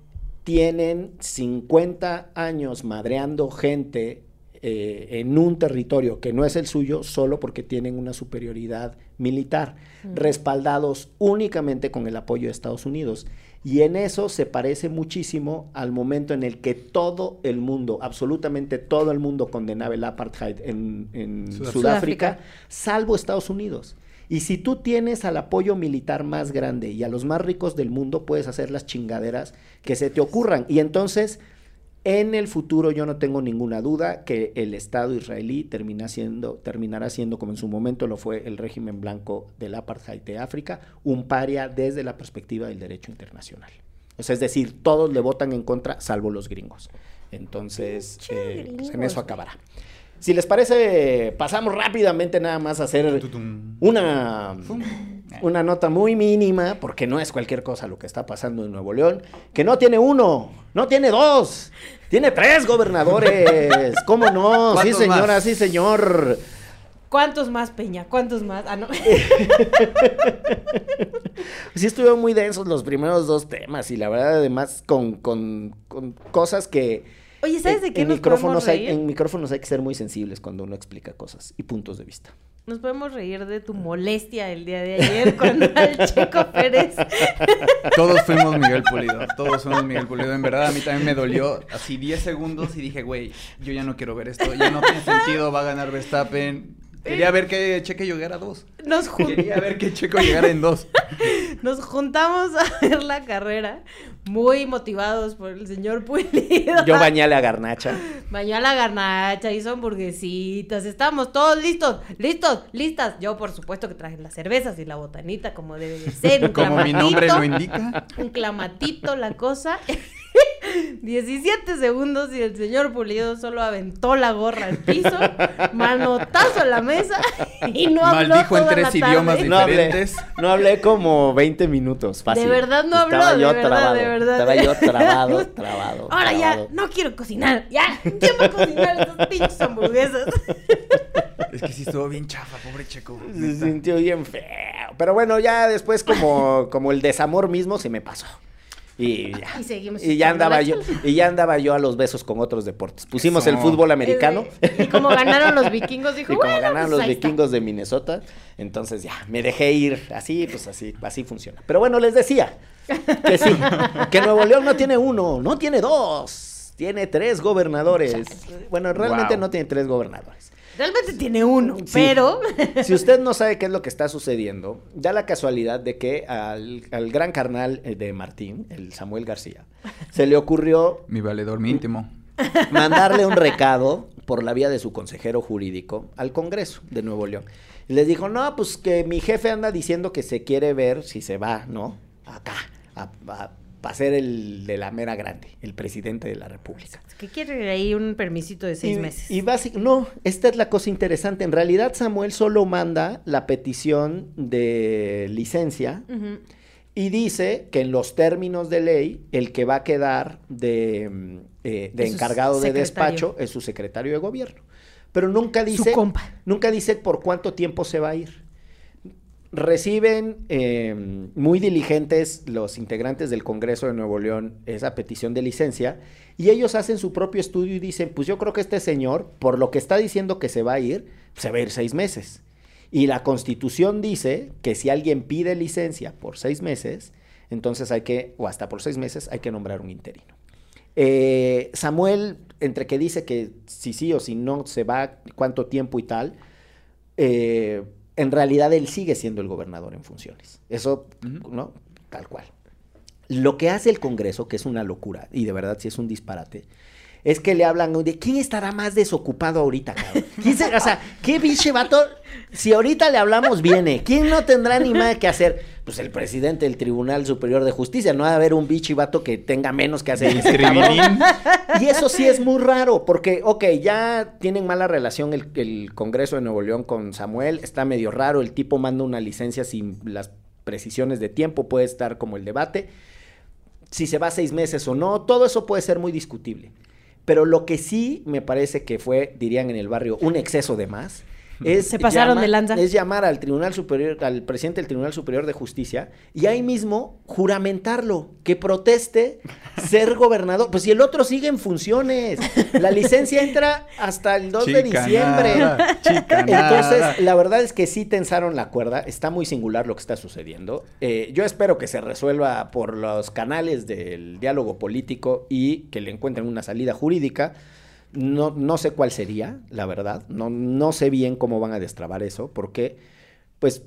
tienen 50 años madreando gente eh, en un territorio que no es el suyo solo porque tienen una superioridad militar, respaldados únicamente con el apoyo de Estados Unidos. Y en eso se parece muchísimo al momento en el que todo el mundo, absolutamente todo el mundo condenaba el apartheid en, en Sudáfrica. Sudáfrica, salvo Estados Unidos. Y si tú tienes al apoyo militar más grande y a los más ricos del mundo, puedes hacer las chingaderas que se te ocurran. Y entonces, en el futuro yo no tengo ninguna duda que el Estado israelí termina siendo, terminará siendo, como en su momento lo fue el régimen blanco del apartheid de África, un paria desde la perspectiva del derecho internacional. O sea, es decir, todos le votan en contra, salvo los gringos. Entonces, eh, pues en eso acabará. Si les parece, pasamos rápidamente nada más a hacer una, una nota muy mínima, porque no es cualquier cosa lo que está pasando en Nuevo León, que no tiene uno, no tiene dos, tiene tres gobernadores. ¿Cómo no? Sí, ¿Cuántos señora, más? sí, señor. ¿Cuántos más, Peña? ¿Cuántos más? Ah, no. Sí estuvieron muy densos los primeros dos temas y la verdad además con, con- con cosas que... Oye, ¿sabes de qué en nos podemos micrófonos hay, reír? En micrófonos hay que ser muy sensibles cuando uno explica cosas y puntos de vista. Nos podemos reír de tu molestia el día de ayer cuando al Checo Pérez. Todos fuimos Miguel Pulido, todos fuimos Miguel Pulido. En verdad, a mí también me dolió así 10 segundos y dije, güey, yo ya no quiero ver esto, ya no tiene sentido, va a ganar Verstappen. Quería ver que Checo llegara a dos. Nos, jun- Quería ver que Checo llegara en dos. nos juntamos a ver la carrera muy motivados por el señor Pulido. Yo bañé a la garnacha. Bañó a la garnacha, hizo hamburguesitas, estamos todos listos, listos, listas. Yo, por supuesto, que traje las cervezas y la botanita, como debe de ser. un Como mi nombre lo indica. Un clamatito la cosa. 17 segundos y el señor Pulido solo aventó la gorra al piso, manotazo a la mesa y no habló Maldijo en toda tres la tarde. idiomas No hablé, diferentes. no hablé como 20 minutos, fácil. De verdad no habló, Estaba de yo verdad, trabado, de verdad. Estaba yo trabado, trabado. Ahora ya, trabado. no quiero cocinar. Ya, ¿quién va a cocinar esas pinches hamburguesas? Es que sí estuvo bien chafa, pobre Checo. Se neta. sintió bien feo. Pero bueno, ya después como, como el desamor mismo se me pasó. Y ya. Y seguimos Y ya andaba yo, y ya andaba yo a los besos con otros deportes. Pusimos el fútbol americano. Y como ganaron los vikingos, dijo, Y como bueno, ganaron pues los ahí está". vikingos de Minnesota, entonces ya, me dejé ir. Así, pues así, así funciona. Pero bueno, les decía que sí, que Nuevo León no tiene uno, no tiene dos, tiene tres gobernadores. Bueno, realmente Wow. no tiene tres gobernadores. Realmente tiene uno, Sí. pero Si usted no sabe qué es lo que está sucediendo, da la casualidad de que al, al gran carnal eh, de Martín, el Samuel García, se le ocurrió Mi valedor, mi íntimo. mandarle un recado por la vía de su consejero jurídico al Congreso de Nuevo León. Y les dijo, no, pues que mi jefe anda diciendo que se quiere ver si se va, ¿no? Acá, a, a- a ser el de la mera grande, el presidente de la República. Que quiere ahí un permisito de seis y, meses. Y básic- no, esta es la cosa interesante. En realidad, Samuel solo manda la petición de licencia y dice que en los términos de ley, el que va a quedar de, mm, eh, de encargado de secretario. despacho es su secretario de gobierno. Pero nunca Su dice, compa. nunca dice por cuánto tiempo se va a ir. Reciben eh, muy diligentes los integrantes del Congreso de Nuevo León esa petición de licencia y ellos hacen su propio estudio y dicen, pues yo creo que este señor, por lo que está diciendo que se va a ir, se va a ir seis meses. Y la constitución dice que si alguien pide licencia por seis meses, entonces hay que, o hasta por seis meses, hay que nombrar un interino. Eh, Samuel, entre que dice que si sí o si no se va, cuánto tiempo y tal, eh, en realidad él sigue siendo el gobernador en funciones. Eso. ¿no? Tal cual. Lo que hace el Congreso, que es una locura, y de verdad sí es un disparate, es que le hablan de quién estará más desocupado ahorita, cabrón. ¿Quién se- o sea, qué biche vato. Si ahorita le hablamos, viene. ¿Quién no tendrá ni nada que hacer? Pues el presidente del Tribunal Superior de Justicia. No va a haber un biche vato que tenga menos que hacer. Escribirín. Y eso sí es muy raro, porque, ok, ya tienen mala relación el, el Congreso de Nuevo León con Samuel, está medio raro, el tipo manda una licencia sin las precisiones de tiempo, puede estar como el debate, si se va seis meses o no, todo eso puede ser muy discutible. Pero lo que sí me parece que fue, dirían en el barrio, un exceso de más, es, Se pasaron llama- de lanza. es llamar al Tribunal Superior, al presidente del Tribunal Superior de Justicia, y ahí mismo juramentarlo, que proteste ser gobernador. Pues si el otro sigue en funciones, la licencia entra hasta el 2 de diciembre. Chicanada. Entonces, la verdad es que sí tensaron la cuerda. Está muy singular lo que está sucediendo. Eh, yo espero que se resuelva por los canales del diálogo político y que le encuentren una salida jurídica. No, no sé cuál sería, la verdad. No, no sé bien cómo van a destrabar eso, porque, pues,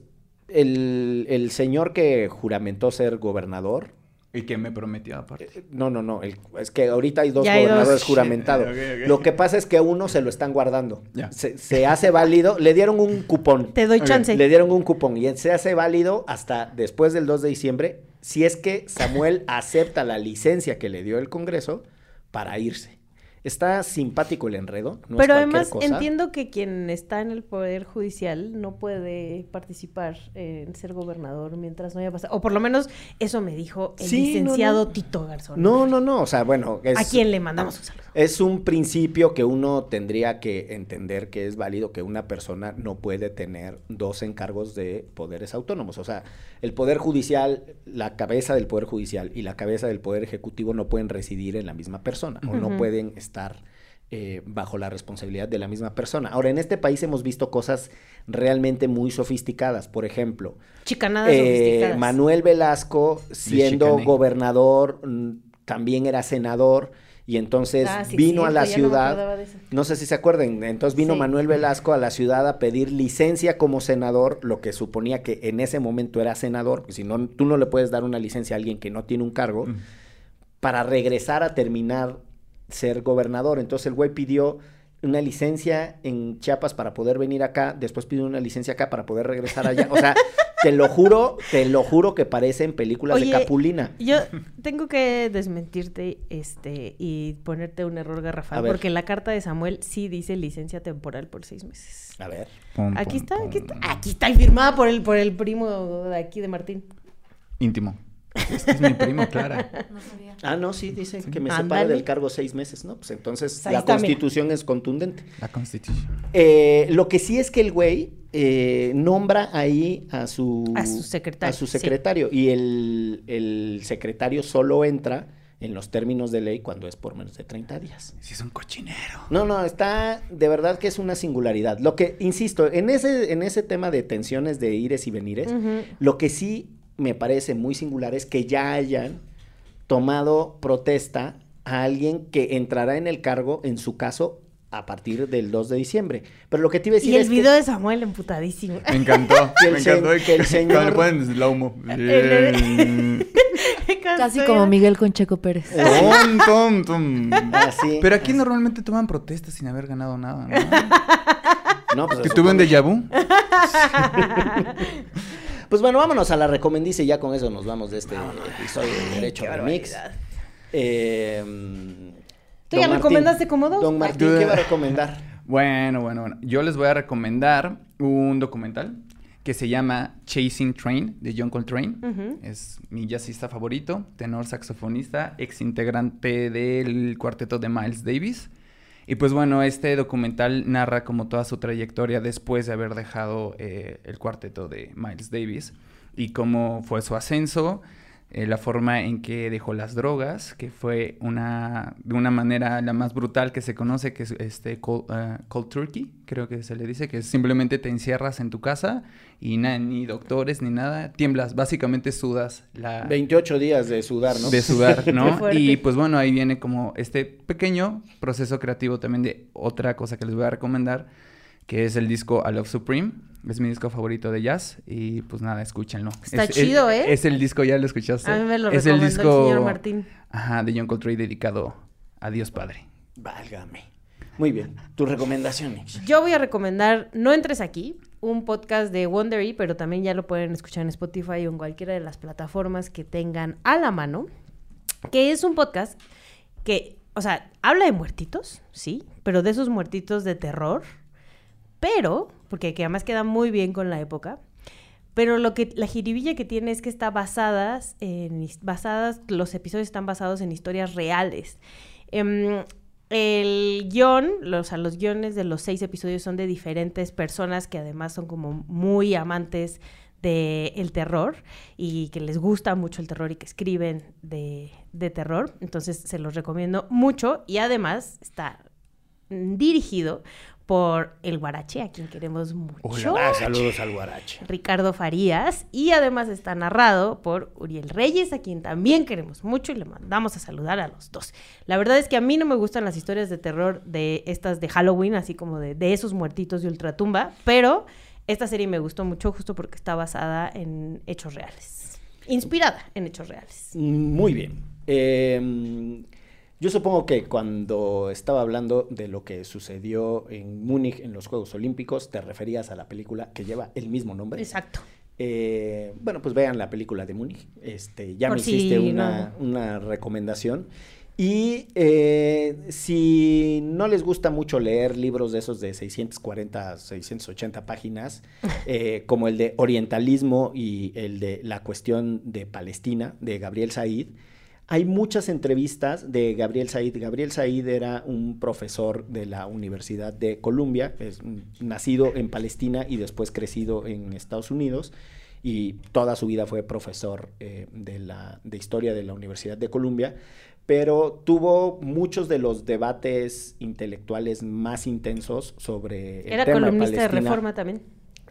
el, el señor que juramentó ser gobernador. Y que me prometió aparte. eh, No, no, no. el- es que ahorita hay dos Ya hay dos. gobernadores juramentados. Lo que pasa es que a uno se lo están guardando. Se, se hace válido. Le dieron un cupón. Te doy chance. Le dieron un cupón y se hace válido hasta después del 2 de diciembre si es que Samuel acepta la licencia que le dio el Congreso para irse. Está simpático el enredo. no Pero además cosa. entiendo que quien está en el poder judicial no puede participar en ser gobernador mientras no haya pasado. O por lo menos eso me dijo el Sí, licenciado no. Tito Garzón. No, no, no. O sea, bueno. Es, a quien le mandamos un saludo. Es un principio que uno tendría que entender que es válido que una persona no puede tener dos encargos de poderes autónomos. O sea, el poder judicial, la cabeza del poder judicial y la cabeza del poder ejecutivo no pueden residir en la misma persona o no pueden estar eh, bajo la responsabilidad de la misma persona. Ahora, en este país hemos visto cosas realmente muy sofisticadas. Por ejemplo, Chicanadas eh, sofisticadas. Manuel Velasco, siendo gobernador, mm, también era senador y entonces Ah, sí, vino a la no ciudad. No sé si se acuerdan, entonces vino Sí. Manuel Velasco a la ciudad a pedir licencia como senador, lo que suponía que en ese momento era senador, porque si no, tú no le puedes dar una licencia a alguien que no tiene un cargo, Mm. para regresar a terminar ser gobernador. Entonces el güey pidió una licencia en Chiapas para poder venir acá, después pidió una licencia acá para poder regresar allá. O sea, te lo juro, te lo juro que parecen películas Oye, de Capulina. Yo tengo que desmentirte este y ponerte un error garrafal, porque en la carta de Samuel sí dice licencia temporal por seis meses. A ver. Pum, Aquí pum, está, pum. aquí está, aquí está y firmada por el por el primo de aquí de Martín. Íntimo. Este es mi primo, Clara. Ah, no, sí, dice que me separa Ándale. del cargo seis meses, ¿no? Pues entonces Pues ahí la mira. constitución es contundente. La constitución. Eh, lo que sí es que el güey eh, nombra ahí a su, A su secretario, a su sí. secretario y el, el secretario solo entra en los términos de ley cuando es por menos de 30 días. Si es un cochinero. No, no, está de verdad que es una singularidad. Lo que, insisto, en ese, en ese tema de tensiones de ires y venires, lo que sí me parece muy singular es que ya hayan tomado protesta a alguien que entrará en el cargo, en su caso, a partir del 2 de diciembre. Pero lo que te iba a decir Y el es que- video de Samuel emputadísimo. Me encantó. Que el me encantó. que el señor- le ponen slow-mo. El- Casi como Miguel con Checo Pérez. Así. Pero aquí normalmente toman protestas sin haber ganado nada, ¿no? No, pues, ¿Que se tuve un déjà vu? Pues bueno, vámonos a la recomendice y ya con eso nos vamos de este episodio de Derecho qué Remix. Eh, ¿Tú ya don recomendaste como dos? Don Martín, ¿qué va a recomendar? Bueno, bueno, bueno. Yo les voy a recomendar un documental que se llama Chasing Train de John Coltrane. Ujú. Es mi jazzista favorito, tenor saxofonista, ex integrante del cuarteto de Miles Davis. Y pues bueno, este documental narra como toda su trayectoria después de haber dejado eh, el cuarteto de Miles Davis y cómo fue su ascenso, eh, la forma en que dejó las drogas, que fue una de una manera la más brutal que se conoce, que es este cold, eh, cold turkey, creo que se le dice, que es simplemente te encierras en tu casa y na- ni doctores ni nada, tiemblas, básicamente sudas la 28 días de sudar, ¿no? de sudar, ¿no? y pues bueno, ahí viene como este pequeño proceso creativo también de otra cosa que les voy a recomendar, que es el disco I Love Supreme. Es mi disco favorito de jazz y pues nada, escúchenlo. Está Es- chido, es- ¿eh? Es el disco, ya lo escuchaste. A mí me lo es recomendó el señor Martín. Ajá, de John Coltrane dedicado a Dios Padre. Válgame. Muy bien. Tus recomendaciones. Yo voy a recomendar No entres aquí, un podcast de Wondery, pero también ya lo pueden escuchar en Spotify o en cualquiera de las plataformas que tengan a la mano, que es un podcast que, o sea, habla de muertitos, sí, pero de esos muertitos de terror, pero, porque que además queda muy bien con la época, pero lo que la jiribilla que tiene es que está basadas en basadas los episodios están basados en historias reales. Em, el guion, los, o sea, los guiones de los seis episodios son de diferentes personas que además son como muy amantes del terror y que les gusta mucho el terror y que escriben de, de terror. Entonces se los recomiendo mucho y además está dirigido por el Guarache, a quien queremos mucho. Ah, saludos al Guarache. Ricardo Farías y además está narrado por Uriel Reyes, a quien también queremos mucho y le mandamos a saludar a los dos. La verdad es que a mí no me gustan las historias de terror de estas de Halloween, así como de, de esos muertitos de ultratumba, pero esta serie me gustó mucho justo porque está basada en hechos reales. Inspirada en hechos reales. Muy bien. Eh, yo supongo que cuando estaba hablando de lo que sucedió en Múnich en los Juegos Olímpicos, te referías a la película que lleva el mismo nombre. Exacto. Eh, bueno, pues vean la película de Múnich. Este, ya Por me hiciste una, una recomendación. Y eh, si no les gusta mucho leer libros de esos de 640, 680 páginas, eh, como el de Orientalismo y el de La cuestión de Palestina, de Gabriel Said, hay muchas entrevistas de Gabriel Said. Gabriel Said era un profesor de la Universidad de Columbia, es, nacido en Palestina y después crecido en Estados Unidos. Y toda su vida fue profesor eh, de, la, de historia de la Universidad de Columbia. Pero tuvo muchos de los debates intelectuales más intensos sobre el Era tema columnista de Palestina. Reforma también.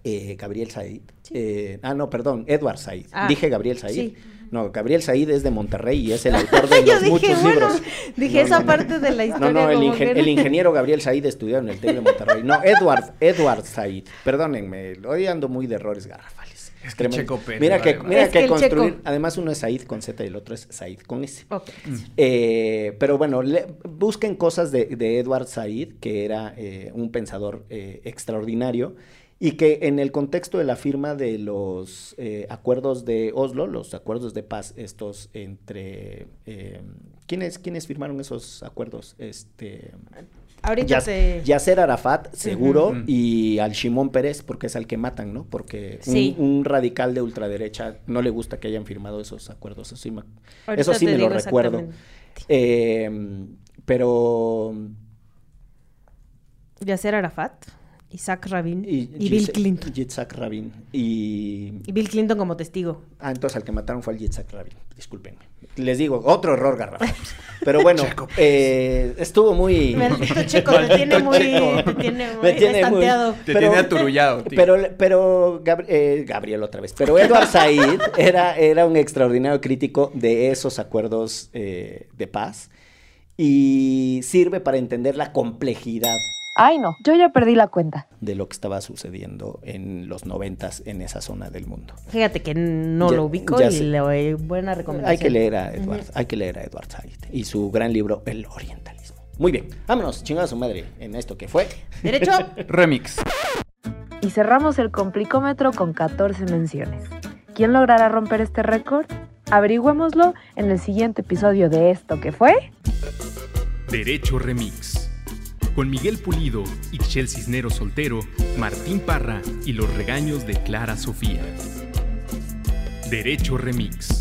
Eh, Gabriel Said. Eh, ah, no, perdón, Edward Said. Ah, Dije Gabriel Said. sí. No, Gabriel Said es de Monterrey y es el autor de los dije, muchos bueno, libros. dije No, esa no, no. parte de la historia. No, no, el, ingen- ingeniero Gabriel Said estudió en el TEC de Monterrey. No, Edward, Edward Said. Perdónenme, hoy ando muy de errores garrafales. Es que. Checo Pérez, Mira que, mira Es que construir, Checo- además uno es Said con Z y el otro es Said con S. Ok. Eh, pero bueno, le- busquen cosas de, de Edward Said, que era eh, un pensador eh, extraordinario y que en el contexto de la firma de los eh, acuerdos de Oslo, los acuerdos de paz, estos entre... eh, ¿quiénes, ¿Quiénes firmaron esos acuerdos? Este, Ahorita Yas- te... Yasser Arafat, seguro, y al Shimon Pérez, porque es al que matan, ¿no? Porque un- Sí. un, radical de ultraderecha no le gusta que hayan firmado esos acuerdos. Eso sí me, eso sí me lo recuerdo. Eh, pero. Yasser Arafat, Isaac Rabin y, Y, Bill Clinton. Yitzhak Rabin. Y. Y Bill Clinton como testigo. Ah, entonces al que mataron fue al Yitzhak Rabin. Discúlpenme. Les digo, otro error garrafal. Pero bueno, eh, estuvo muy. Maldito Checo, te tiene muy, te tiene muy Me tiene muy-. Te tiene aturullado, tío. Pero, pero Gab- eh, Gabriel otra vez. Pero Edward Said era, era un extraordinario crítico de esos acuerdos eh, de paz y sirve para entender la complejidad Ay no, yo ya perdí la cuenta. de lo que estaba sucediendo en los noventas en esa zona del mundo. Fíjate que no Ya- lo ubico y sé. le doy buena recomendación. Hay que leer a Edward, hay que leer a Edward Said y su gran libro El Orientalismo. Muy bien, vámonos, chingada su madre en esto que fue. ¿Derecho? Remix. Y cerramos el complicómetro con 14 menciones. ¿Quién logrará romper este récord? Averigüémoslo en el siguiente episodio de esto que fue. Derecho Remix. Con Miguel Pulido, Ixchel Cisneros Soltero, Martín Parra y los regaños de Clara Sofía. Derecho Remix.